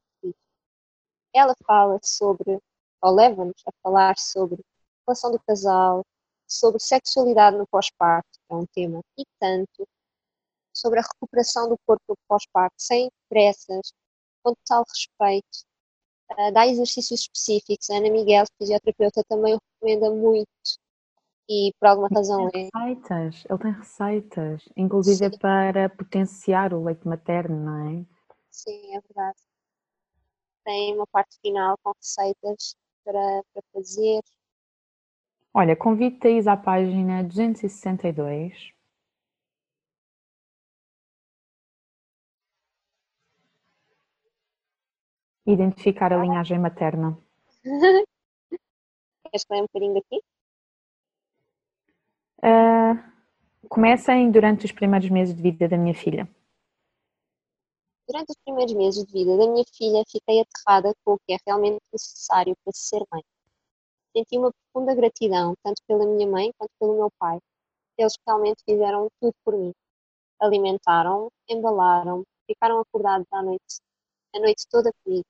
Ela fala sobre, ou leva-nos a falar sobre a relação do casal, sobre sexualidade no pós-parto, que é um tema, e tanto sobre a recuperação do corpo no pós-parto, sem pressas, com total respeito, uh, dá exercícios específicos. A Ana Miguel, fisioterapeuta, também o recomenda muito e por alguma razão é. Receitas, ele tem receitas, inclusive Sim. para potenciar o leite materno, não é? Sim, é verdade. Tem uma parte final com receitas para, para fazer. Olha, convido-te à página 262. Identificar a linhagem materna. Queres que um bocadinho daqui? Uh, comecem durante os primeiros meses de vida da minha filha. Durante os primeiros meses de vida da minha filha, fiquei aterrada com o que é realmente necessário para ser mãe. Senti uma profunda gratidão, tanto pela minha mãe quanto pelo meu pai. Eles realmente fizeram tudo por mim. Alimentaram, embalaram, ficaram acordados à noite, a noite toda comigo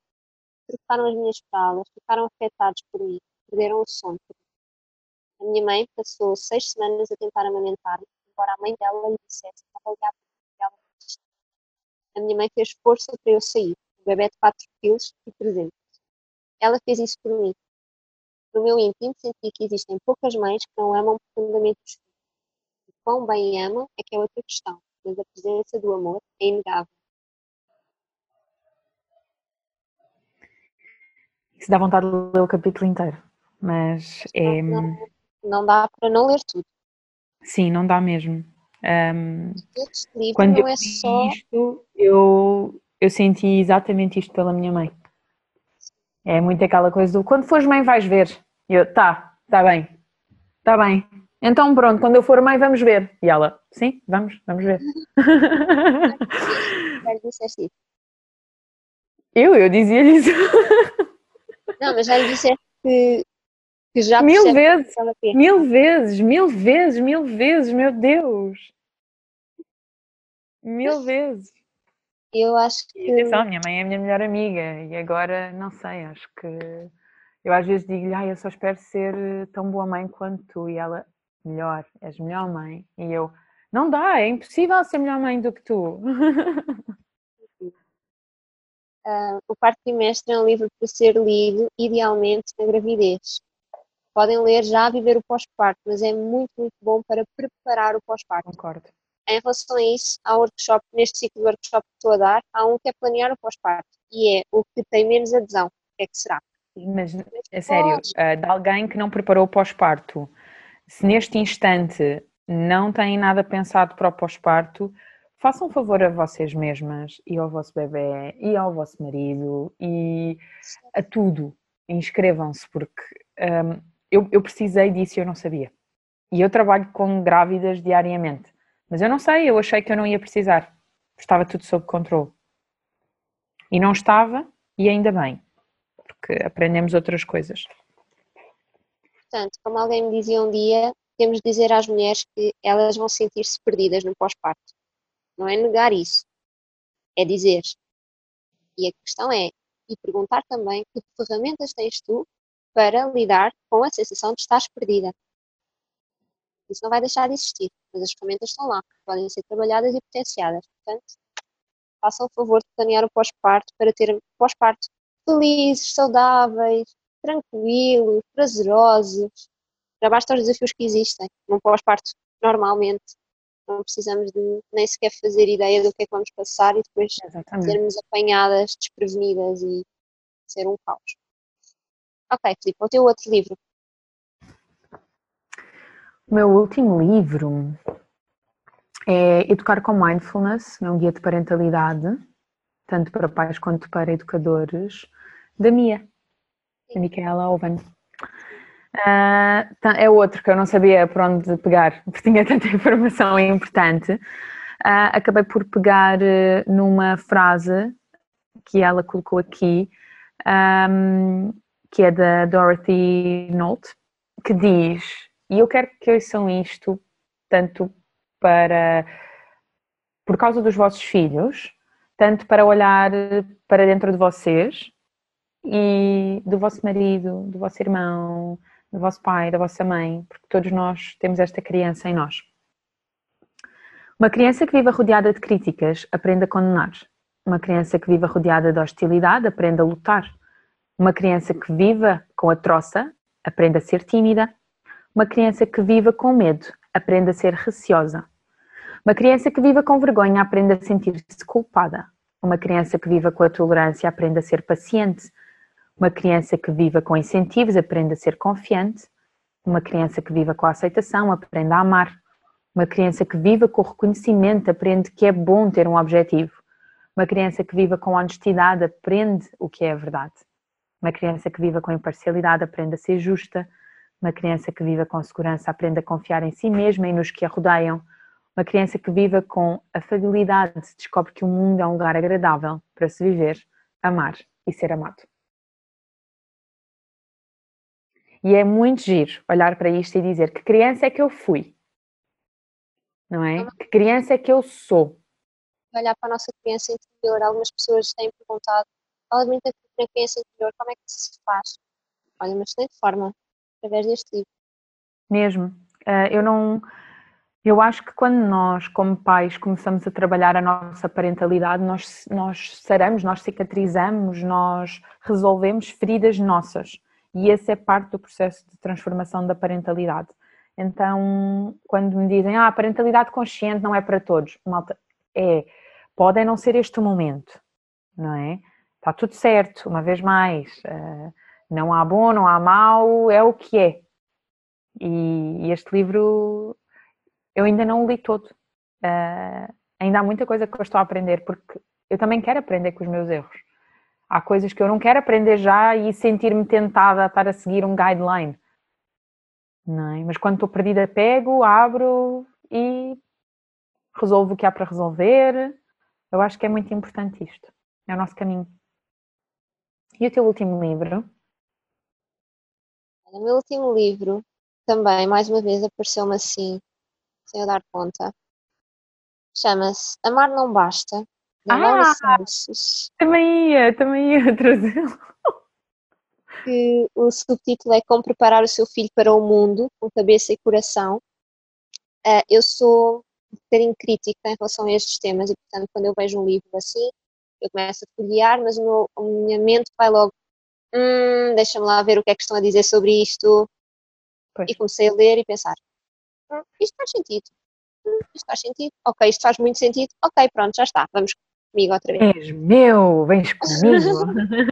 trocaram as minhas fraldas, ficaram afetados por mim, perderam o sono por mim. A minha mãe passou seis semanas a tentar amamentar-me, embora a mãe dela lhe dissesse que estava ligada ela A minha mãe fez força para eu sair, um bebê de 4 kg e 300. Ela fez isso por mim. No meu íntimo senti que existem poucas mães que não amam profundamente os filhos. O quão bem amam é que é outra questão, mas a presença do amor é inegável. Isso dá vontade de ler o capítulo inteiro, mas é. Não, não dá para não ler tudo. Sim, não dá mesmo. Um, este quando não eu é só. Isto, eu, eu senti exatamente isto pela minha mãe. É muito aquela coisa do quando fores mãe vais ver. E eu, tá, tá bem, tá bem. Então pronto, quando eu for mãe vamos ver. E ela, sim, vamos, vamos ver. Já lhe disseste isso? Eu, eu dizia-lhe isso. Não, mas já lhe disseste que, que já Mil vezes, mil vezes, mil vezes, mil vezes, meu Deus. Mil vezes. Eu acho que. Atenção, minha mãe é a minha melhor amiga e agora não sei, acho que eu às vezes digo-lhe, ah, eu só espero ser tão boa mãe quanto tu e ela, melhor, és melhor mãe. E eu, não dá, é impossível ser melhor mãe do que tu. Uh, o quarto trimestre é um livro para ser lido, idealmente, na gravidez. Podem ler já viver o pós-parto, mas é muito, muito bom para preparar o pós-parto. Concordo. Em relação a isso, há workshop, neste ciclo de workshop que estou a dar, há um que é planear o pós-parto e é o que tem menos adesão. O que é que será? Mas, é sério, uh, de alguém que não preparou o pós-parto, se neste instante não tem nada pensado para o pós-parto, façam um favor a vocês mesmas e ao vosso bebê e ao vosso marido e a tudo. Inscrevam-se, porque um, eu, eu precisei disso e eu não sabia. E eu trabalho com grávidas diariamente, mas eu não sei, eu achei que eu não ia precisar. Estava tudo sob controle. E não estava, e ainda bem, porque aprendemos outras coisas. Portanto, como alguém me dizia um dia, temos de dizer às mulheres que elas vão sentir-se perdidas no pós-parto. Não é negar isso, é dizer. E a questão é, e perguntar também que ferramentas tens tu para lidar com a sensação de estares perdida. Isso não vai deixar de existir, mas as ferramentas estão lá, podem ser trabalhadas e potenciadas. Portanto, façam o favor de planear o pós-parto para ter pós-parto felizes, saudáveis, tranquilos, prazerosos. Já basta os desafios que existem. Num pós-parto, normalmente, não precisamos de nem sequer fazer ideia do que é que vamos passar e depois Exatamente. sermos apanhadas, desprevenidas e ser um caos. Ok, Filipe, o teu outro livro. O meu último livro é Educar com Mindfulness, é um guia de parentalidade, tanto para pais quanto para educadores, da Mia, da Micaela Owen. Uh, é outro que eu não sabia por onde pegar, porque tinha tanta informação importante. Uh, acabei por pegar uh, numa frase que ela colocou aqui, um, que é da Dorothy Nolte, que diz: E eu quero que ouçam isto tanto para por causa dos vossos filhos, tanto para olhar para dentro de vocês e do vosso marido, do vosso irmão, do vosso pai, da vossa mãe, porque todos nós temos esta criança em nós. Uma criança que viva rodeada de críticas aprende a condenar. Uma criança que viva rodeada de hostilidade aprende a lutar. Uma criança que viva com a troça aprende a ser tímida. Uma criança que viva com medo aprende a ser receosa. Uma criança que viva com vergonha aprende a sentir-se culpada. Uma criança que viva com a tolerância aprende a ser paciente. Uma criança que viva com incentivos aprende a ser confiante. Uma criança que viva com a aceitação aprende a amar. Uma criança que viva com o reconhecimento aprende que é bom ter um objetivo. Uma criança que viva com honestidade aprende o que é a verdade. Uma criança que viva com imparcialidade aprende a ser justa. Uma criança que viva com segurança aprende a confiar em si mesma e nos que a rodeiam. Uma criança que viva com afabilidade descobre que o mundo é um lugar agradável para se viver, amar e ser amado. E é muito giro olhar para isto e dizer que criança é que eu fui, não é? Que criança é que eu sou. Olhar para a nossa criança interior, algumas pessoas têm perguntado, fala muito da criança interior, como é que se faz? Olha, uma excelente forma, através deste livro. Mesmo. Uh, eu não. Eu acho que quando nós, como pais, começamos a trabalhar a nossa parentalidade, nós, nós saramos, nós cicatrizamos, nós resolvemos feridas nossas. E esse é parte do processo de transformação da parentalidade. Então, quando me dizem, ah, a parentalidade consciente não é para todos, malta, é, pode não ser este o momento, não é? Está tudo certo, uma vez mais, uh, não há bom, não há mau, é o que é. E, este livro eu ainda não o li todo. Uh, ainda há muita coisa que eu estou a aprender, porque eu também quero aprender com os meus erros. Há coisas que eu não quero aprender já e sentir-me tentada a estar a seguir um guideline. Não é? Mas quando estou perdida, pego, abro e resolvo o que há para resolver. Eu acho que é muito importante isto. É o nosso caminho. E o teu último livro? O meu último livro também, mais uma vez, apareceu-me assim, sem eu dar conta. Chama-se Amar Não Basta, ah, Também ia, também ia trazê-lo. Que o subtítulo é Como Preparar o Seu Filho para o Mundo, com cabeça e coração. Uh, eu sou um bocadinho crítica em relação a estes temas e, portanto, quando eu vejo um livro assim, eu começo a folhear, mas meu, a minha mente vai logo, hum, deixa-me lá ver o que é que estão a dizer sobre isto. Pois. E comecei a ler e pensar, hum, isto faz sentido. Hum, isto faz sentido. Ok, isto faz muito sentido. Ok, pronto, já está. Vamos comigo outra vez. És meu, vens comigo.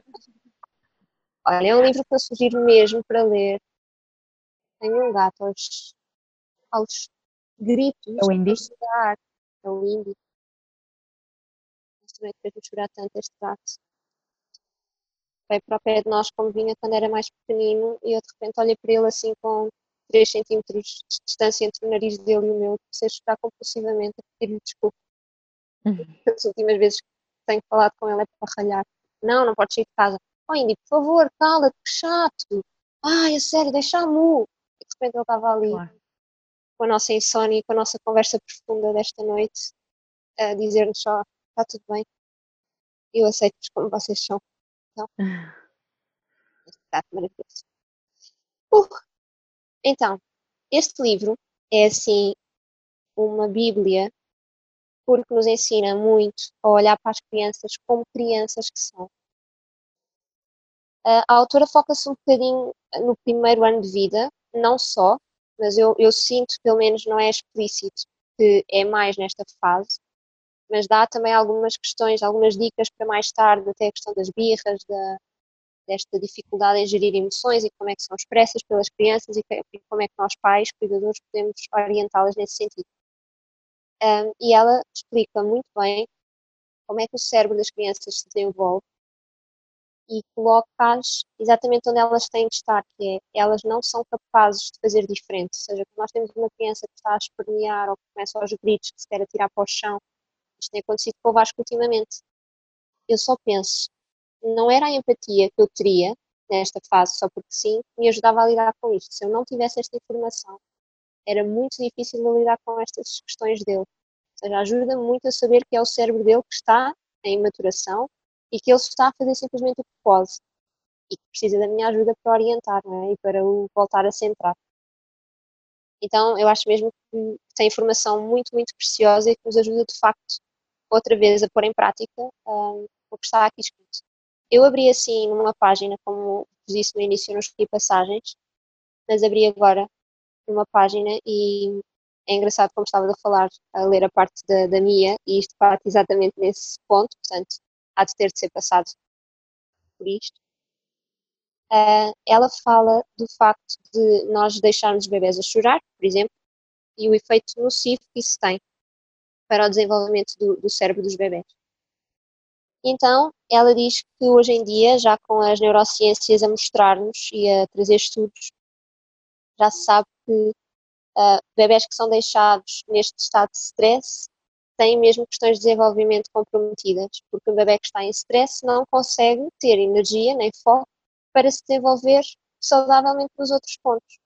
Olha, é um livro que eu sugiro mesmo para ler. Tenho um gato aos, aos gritos. É o Indy? É o Também fez-me chorar tanto este gato. Veio para o pé de nós como vinha quando era mais pequenino e eu de repente olhei para ele assim com 3 centímetros de distância entre o nariz dele e o meu, comecei a chorar compulsivamente, a pedir-lhe desculpa. Uhum. As últimas vezes que tenho falado com ele é para ralhar. Não, não podes sair de casa. oh Indy, por favor, cala-te, que chato. Ai, a sério, deixa-me. E de repente ele estava ali Claro. com a nossa insónia, com a nossa conversa profunda desta noite, a dizer-nos só, está tudo bem, eu aceito-vos como vocês são. Então, gato maravilhoso. Uh, então, este livro é assim uma bíblia porque nos ensina muito a olhar para as crianças como crianças que são. A autora foca-se um bocadinho no primeiro ano de vida, não só, mas eu, eu sinto, pelo menos não é explícito, que é mais nesta fase, mas dá também algumas questões, algumas dicas para mais tarde, até a questão das birras, da, desta dificuldade em gerir emoções e como é que são expressas pelas crianças e, como é que nós, pais, cuidadores, podemos orientá-las nesse sentido. Um, e ela explica muito bem como é que o cérebro das crianças se desenvolve e coloca-as exatamente onde elas têm de estar, que é elas não são capazes de fazer diferente. Ou seja, quando nós temos uma criança que está a espernear ou que começa aos gritos, que se quer atirar para o chão, isto tem acontecido com o Vasco ultimamente. Eu só penso, não era a empatia que eu teria nesta fase só porque sim, me ajudava a lidar com isto. Se eu não tivesse esta informação, era muito difícil de lidar com estas questões dele. Ou seja, ajuda-me muito a saber que é o cérebro dele que está em maturação e que ele está a fazer simplesmente o que pode e que precisa da minha ajuda para orientar é? e para o voltar a centrar. Então, eu acho mesmo que tem informação muito, muito preciosa e que nos ajuda de facto outra vez a pôr em prática um, o que está aqui escrito. Eu abri assim numa página, como disse no início, eu não escolhi passagens, mas abri agora numa página e é engraçado como estava a falar, a ler a parte da, da Mia, e isto parte exatamente nesse ponto, portanto, há de ter de ser passado por isto. Uh, ela fala do facto de nós deixarmos os bebés a chorar, por exemplo, e o efeito nocivo que isso tem para o desenvolvimento do, do cérebro dos bebés. Então, ela diz que hoje em dia, já com as neurociências a mostrar-nos e a trazer estudos, já se sabe que uh, bebés que são deixados neste estado de stress têm mesmo questões de desenvolvimento comprometidas, porque o bebê que está em stress não consegue ter energia nem foco para se desenvolver saudavelmente nos outros pontos.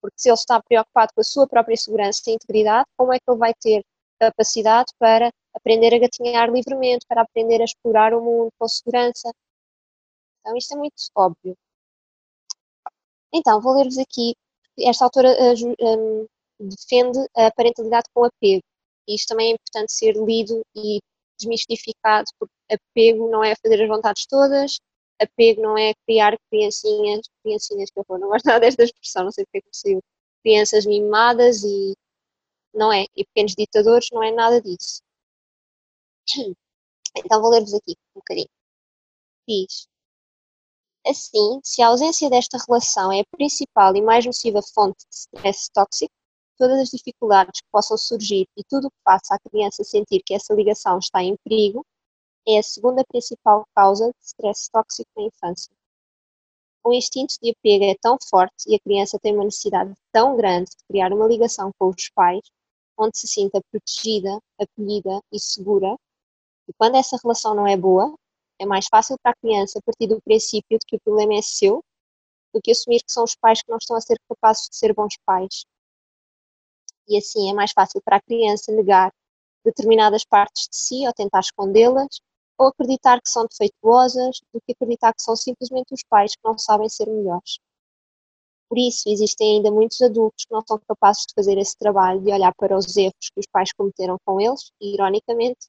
Porque se ele está preocupado com a sua própria segurança e integridade, como é que ele vai ter capacidade para aprender a gatinhar livremente, para aprender a explorar o mundo com segurança? Então, isto é muito óbvio. Então, vou ler-vos aqui. Esta autora uh, um, defende a parentalidade com apego. Isto também é importante ser lido e desmistificado, porque apego não é fazer as vontades todas, apego não é criar criancinhas, criancinhas que eu vou, não gosto nada desta expressão, não sei porque é saiu, crianças mimadas e não é, e pequenos ditadores, não é nada disso. Então vou ler-vos aqui um bocadinho. Diz, assim, se a ausência desta relação é a principal e mais nociva fonte de stress tóxico, todas as dificuldades que possam surgir e tudo o que faça a criança sentir que essa ligação está em perigo é a segunda principal causa de stress tóxico na infância. O instinto de apego é tão forte e a criança tem uma necessidade tão grande de criar uma ligação com os pais, onde se sinta protegida, acolhida e segura, e quando essa relação não é boa, é mais fácil para a criança partir do princípio de que o problema é seu do que assumir que são os pais que não estão a ser capazes de ser bons pais. E assim é mais fácil para a criança negar determinadas partes de si ou tentar escondê-las ou acreditar que são defeituosas do que acreditar que são simplesmente os pais que não sabem ser melhores. Por isso, existem ainda muitos adultos que não são capazes de fazer esse trabalho de olhar para os erros que os pais cometeram com eles e, ironicamente,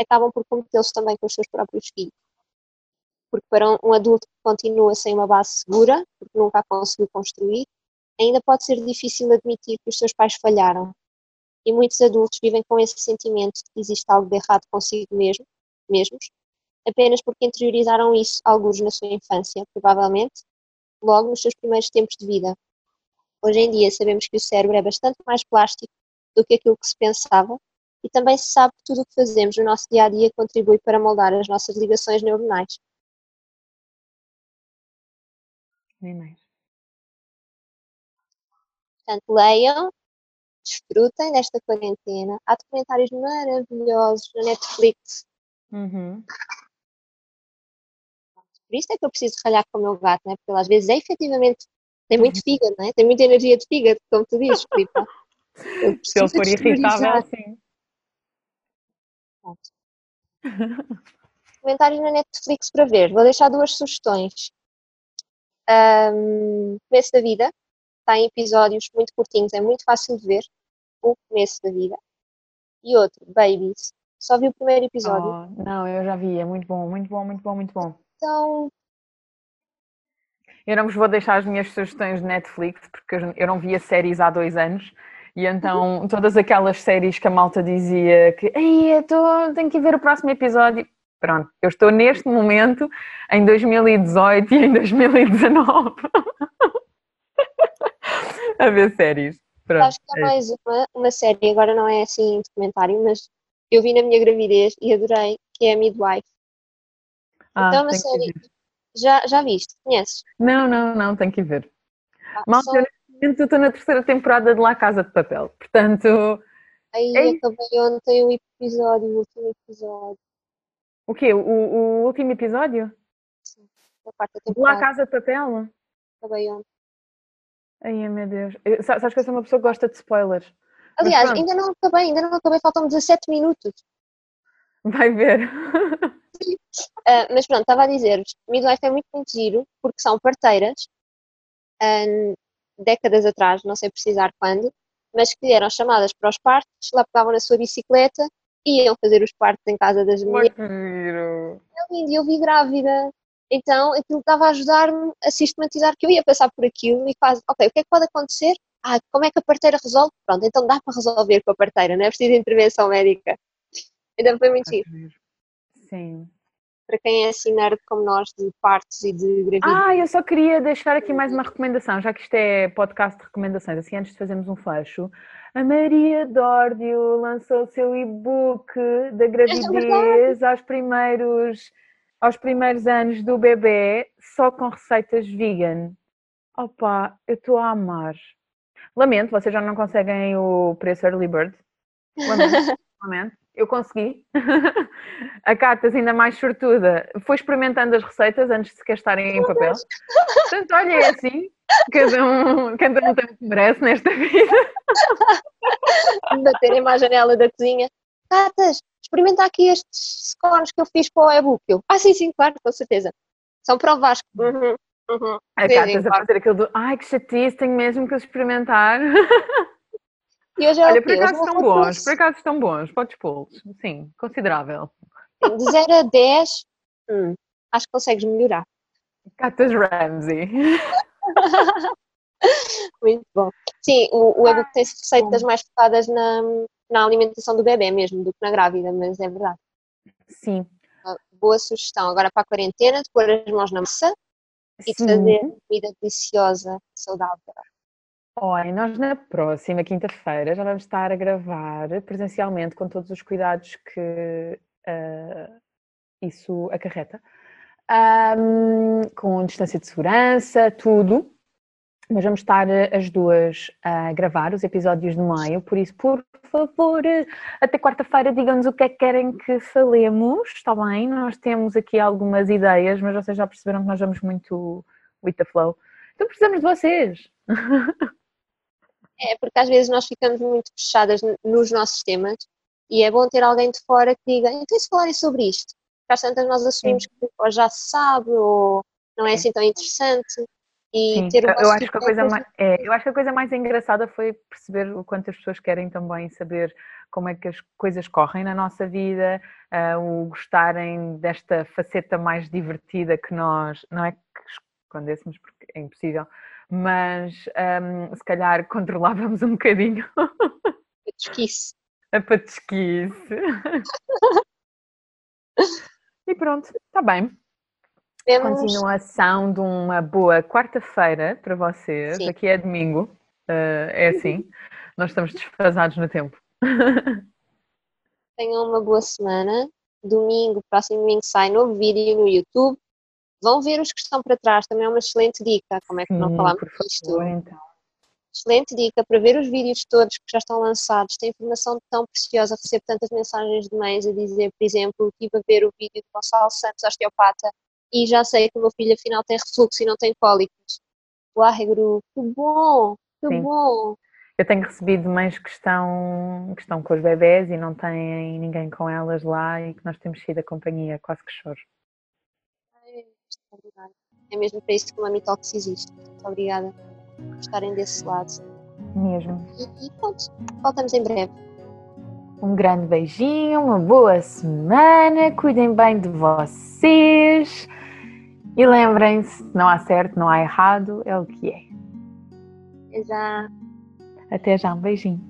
acabam por cometê-los também com os seus próprios filhos. Porque para um adulto que continua sem uma base segura, porque nunca a conseguiu construir, ainda pode ser difícil admitir que os seus pais falharam. E muitos adultos vivem com esse sentimento de que existe algo de errado consigo mesmo mesmos, apenas porque interiorizaram isso alguns na sua infância, provavelmente, logo nos seus primeiros tempos de vida. Hoje em dia sabemos que o cérebro é bastante mais plástico do que aquilo que se pensava e também se sabe que tudo o que fazemos no nosso dia a dia contribui para moldar as nossas ligações neuronais. Nem mais. Portanto, leiam, desfrutem desta quarentena. Há documentários maravilhosos na Netflix Uhum. Por isso é que eu preciso ralhar com o meu gato, né? porque ele às vezes é efetivamente tem muito fígado, né? tem muita energia de fígado, como tu dizes, Filipe. Se ele for irritável, assim. Comentários na Netflix para ver. Vou deixar duas sugestões. Um, começo da vida. Está em episódios muito curtinhos, é muito fácil de ver. O começo da vida. E outro, Babies. Só vi o primeiro episódio. Oh, não, eu já vi, é muito bom, muito bom, muito bom, muito bom. Então. Eu não vos vou deixar as minhas sugestões de Netflix, porque eu não via séries há dois anos. E então, todas aquelas séries que a malta dizia que Ei, eu tô, tenho que ver o próximo episódio. Pronto, eu estou neste momento em 2018 e em 2019 a ver séries. Pronto, Acho que há é mais uma, uma série, agora não é assim documentário, mas eu vi na minha gravidez e adorei, que é a Midwife. Ah, então é uma série. Já, já viste? Conheces? Não, não, não, tenho que ver. Ah, Malta, só... eu estou na terceira temporada de La Casa de Papel, portanto. Aí Ei. acabei ontem o episódio, o último episódio. O quê? O, o último episódio? Sim, da quarta temporada. La Casa de Papel? Acabei ontem. Ai, meu Deus. Eu, sabes que eu sou uma pessoa que gosta de spoilers. Aliás, ainda não acabei, ainda não acabei, faltam 17 minutos. Vai ver. Uh, mas pronto, estava a dizer-vos, midwife é muito, muito giro, porque são parteiras, décadas atrás, não sei precisar quando, mas que eram chamadas para os partos, lá pegavam na sua bicicleta e iam fazer os partos em casa das mulheres. É lindo, eu vi grávida. Então aquilo estava a ajudar-me a sistematizar que eu ia passar por aquilo e quase, ok, o que é que pode acontecer? Ah, como é que a parteira resolve? Pronto, então dá para resolver com a parteira, não é preciso intervenção médica. Então foi muito giro. Sim. Para quem é assim nerd como nós de partos e de gravidez. Ah, eu só queria deixar aqui mais uma recomendação, já que isto é podcast de recomendações, assim antes de fazermos um fecho. A Maria Dórdio lançou o seu e-book da é gravidez é aos primeiros aos primeiros anos do bebê só com receitas vegan. Opa, eu estou a amar. Lamento, vocês já não conseguem o preço early bird. Lamento, lamento. Eu consegui. A Catas, ainda mais sortuda, foi experimentando as receitas antes de sequer estarem em papel. Portanto, olha, é assim. Cada um, cada um tem o que merece nesta vida. Baterem-me à janela da cozinha. Catas, experimenta aqui estes scones que eu fiz para o e-book. ah, sim, sim, claro, com certeza. São para o Vasco. Uhum, uhum. A Catas a fazer aquilo do ai que chatice, tenho mesmo que experimentar. E hoje é Olha, por acaso estão bons, por acaso estão bons, podes pô-los, sim, considerável. De 0 a 10, hum, acho que consegues melhorar. Catas Ramsey. Muito bom. Sim, o, o e-book tem receitas mais focadas na, na alimentação do bebê mesmo do que na grávida, mas é verdade. Sim. boa sugestão. Agora para a quarentena, de pôr as mãos na massa e de fazer comida deliciosa, saudável. Olha, nós na próxima quinta-feira já vamos estar a gravar presencialmente com todos os cuidados que uh, isso acarreta, um, com distância de segurança, tudo. Mas vamos estar eh, as duas a gravar os episódios de maio, por isso, por favor, até quarta-feira digam-nos o que é que querem que falemos, está bem? Nós temos aqui algumas ideias, mas vocês já perceberam que nós vamos muito with the flow. Então precisamos de vocês. É, porque às vezes nós ficamos muito fechadas nos nossos temas e é bom ter alguém de fora que diga, então se falarem sobre isto? Porque às tantas nós assumimos Sim. que ou já se sabe ou não é assim tão interessante. E Sim, ter eu acho que a coisa mais, é, eu acho que a coisa mais engraçada foi perceber o quanto as pessoas querem também saber como é que as coisas correm na nossa vida, uh, o gostarem desta faceta mais divertida que nós, não é que escondêssemos porque é impossível, mas um, se calhar controlávamos um bocadinho. A pesquise. A patisquice. e pronto, está bem. Temos... Continuação de uma boa quarta-feira para vocês. Sim. Aqui é domingo, uh, é assim. Nós estamos desfasados no tempo. Tenham uma boa semana. Domingo, próximo domingo, sai novo vídeo no YouTube. Vão ver os que estão para trás, também é uma excelente dica. Como é que não falamos disto? Então. Excelente dica para ver os vídeos todos que já estão lançados. Tem informação tão preciosa. Recebo tantas mensagens de mães a dizer, por exemplo, estive a ver o vídeo de Gonçalo Santos, osteopata, e já sei que o meu filho afinal tem refluxo e não tem cólicos. Uai, Gru, que bom, que Sim. bom. Eu tenho recebido mães que estão, que estão com os bebés e não têm ninguém com elas lá e que nós temos sido a companhia, quase que choro. É mesmo para isso que o Mamitox existe. Muito obrigada por estarem desse lado. Mesmo. E, e pronto, voltamos em breve. Um grande beijinho, uma boa semana, cuidem bem de vocês e lembrem-se: não há certo, não há errado, é o que é. Exato. Até já, um beijinho.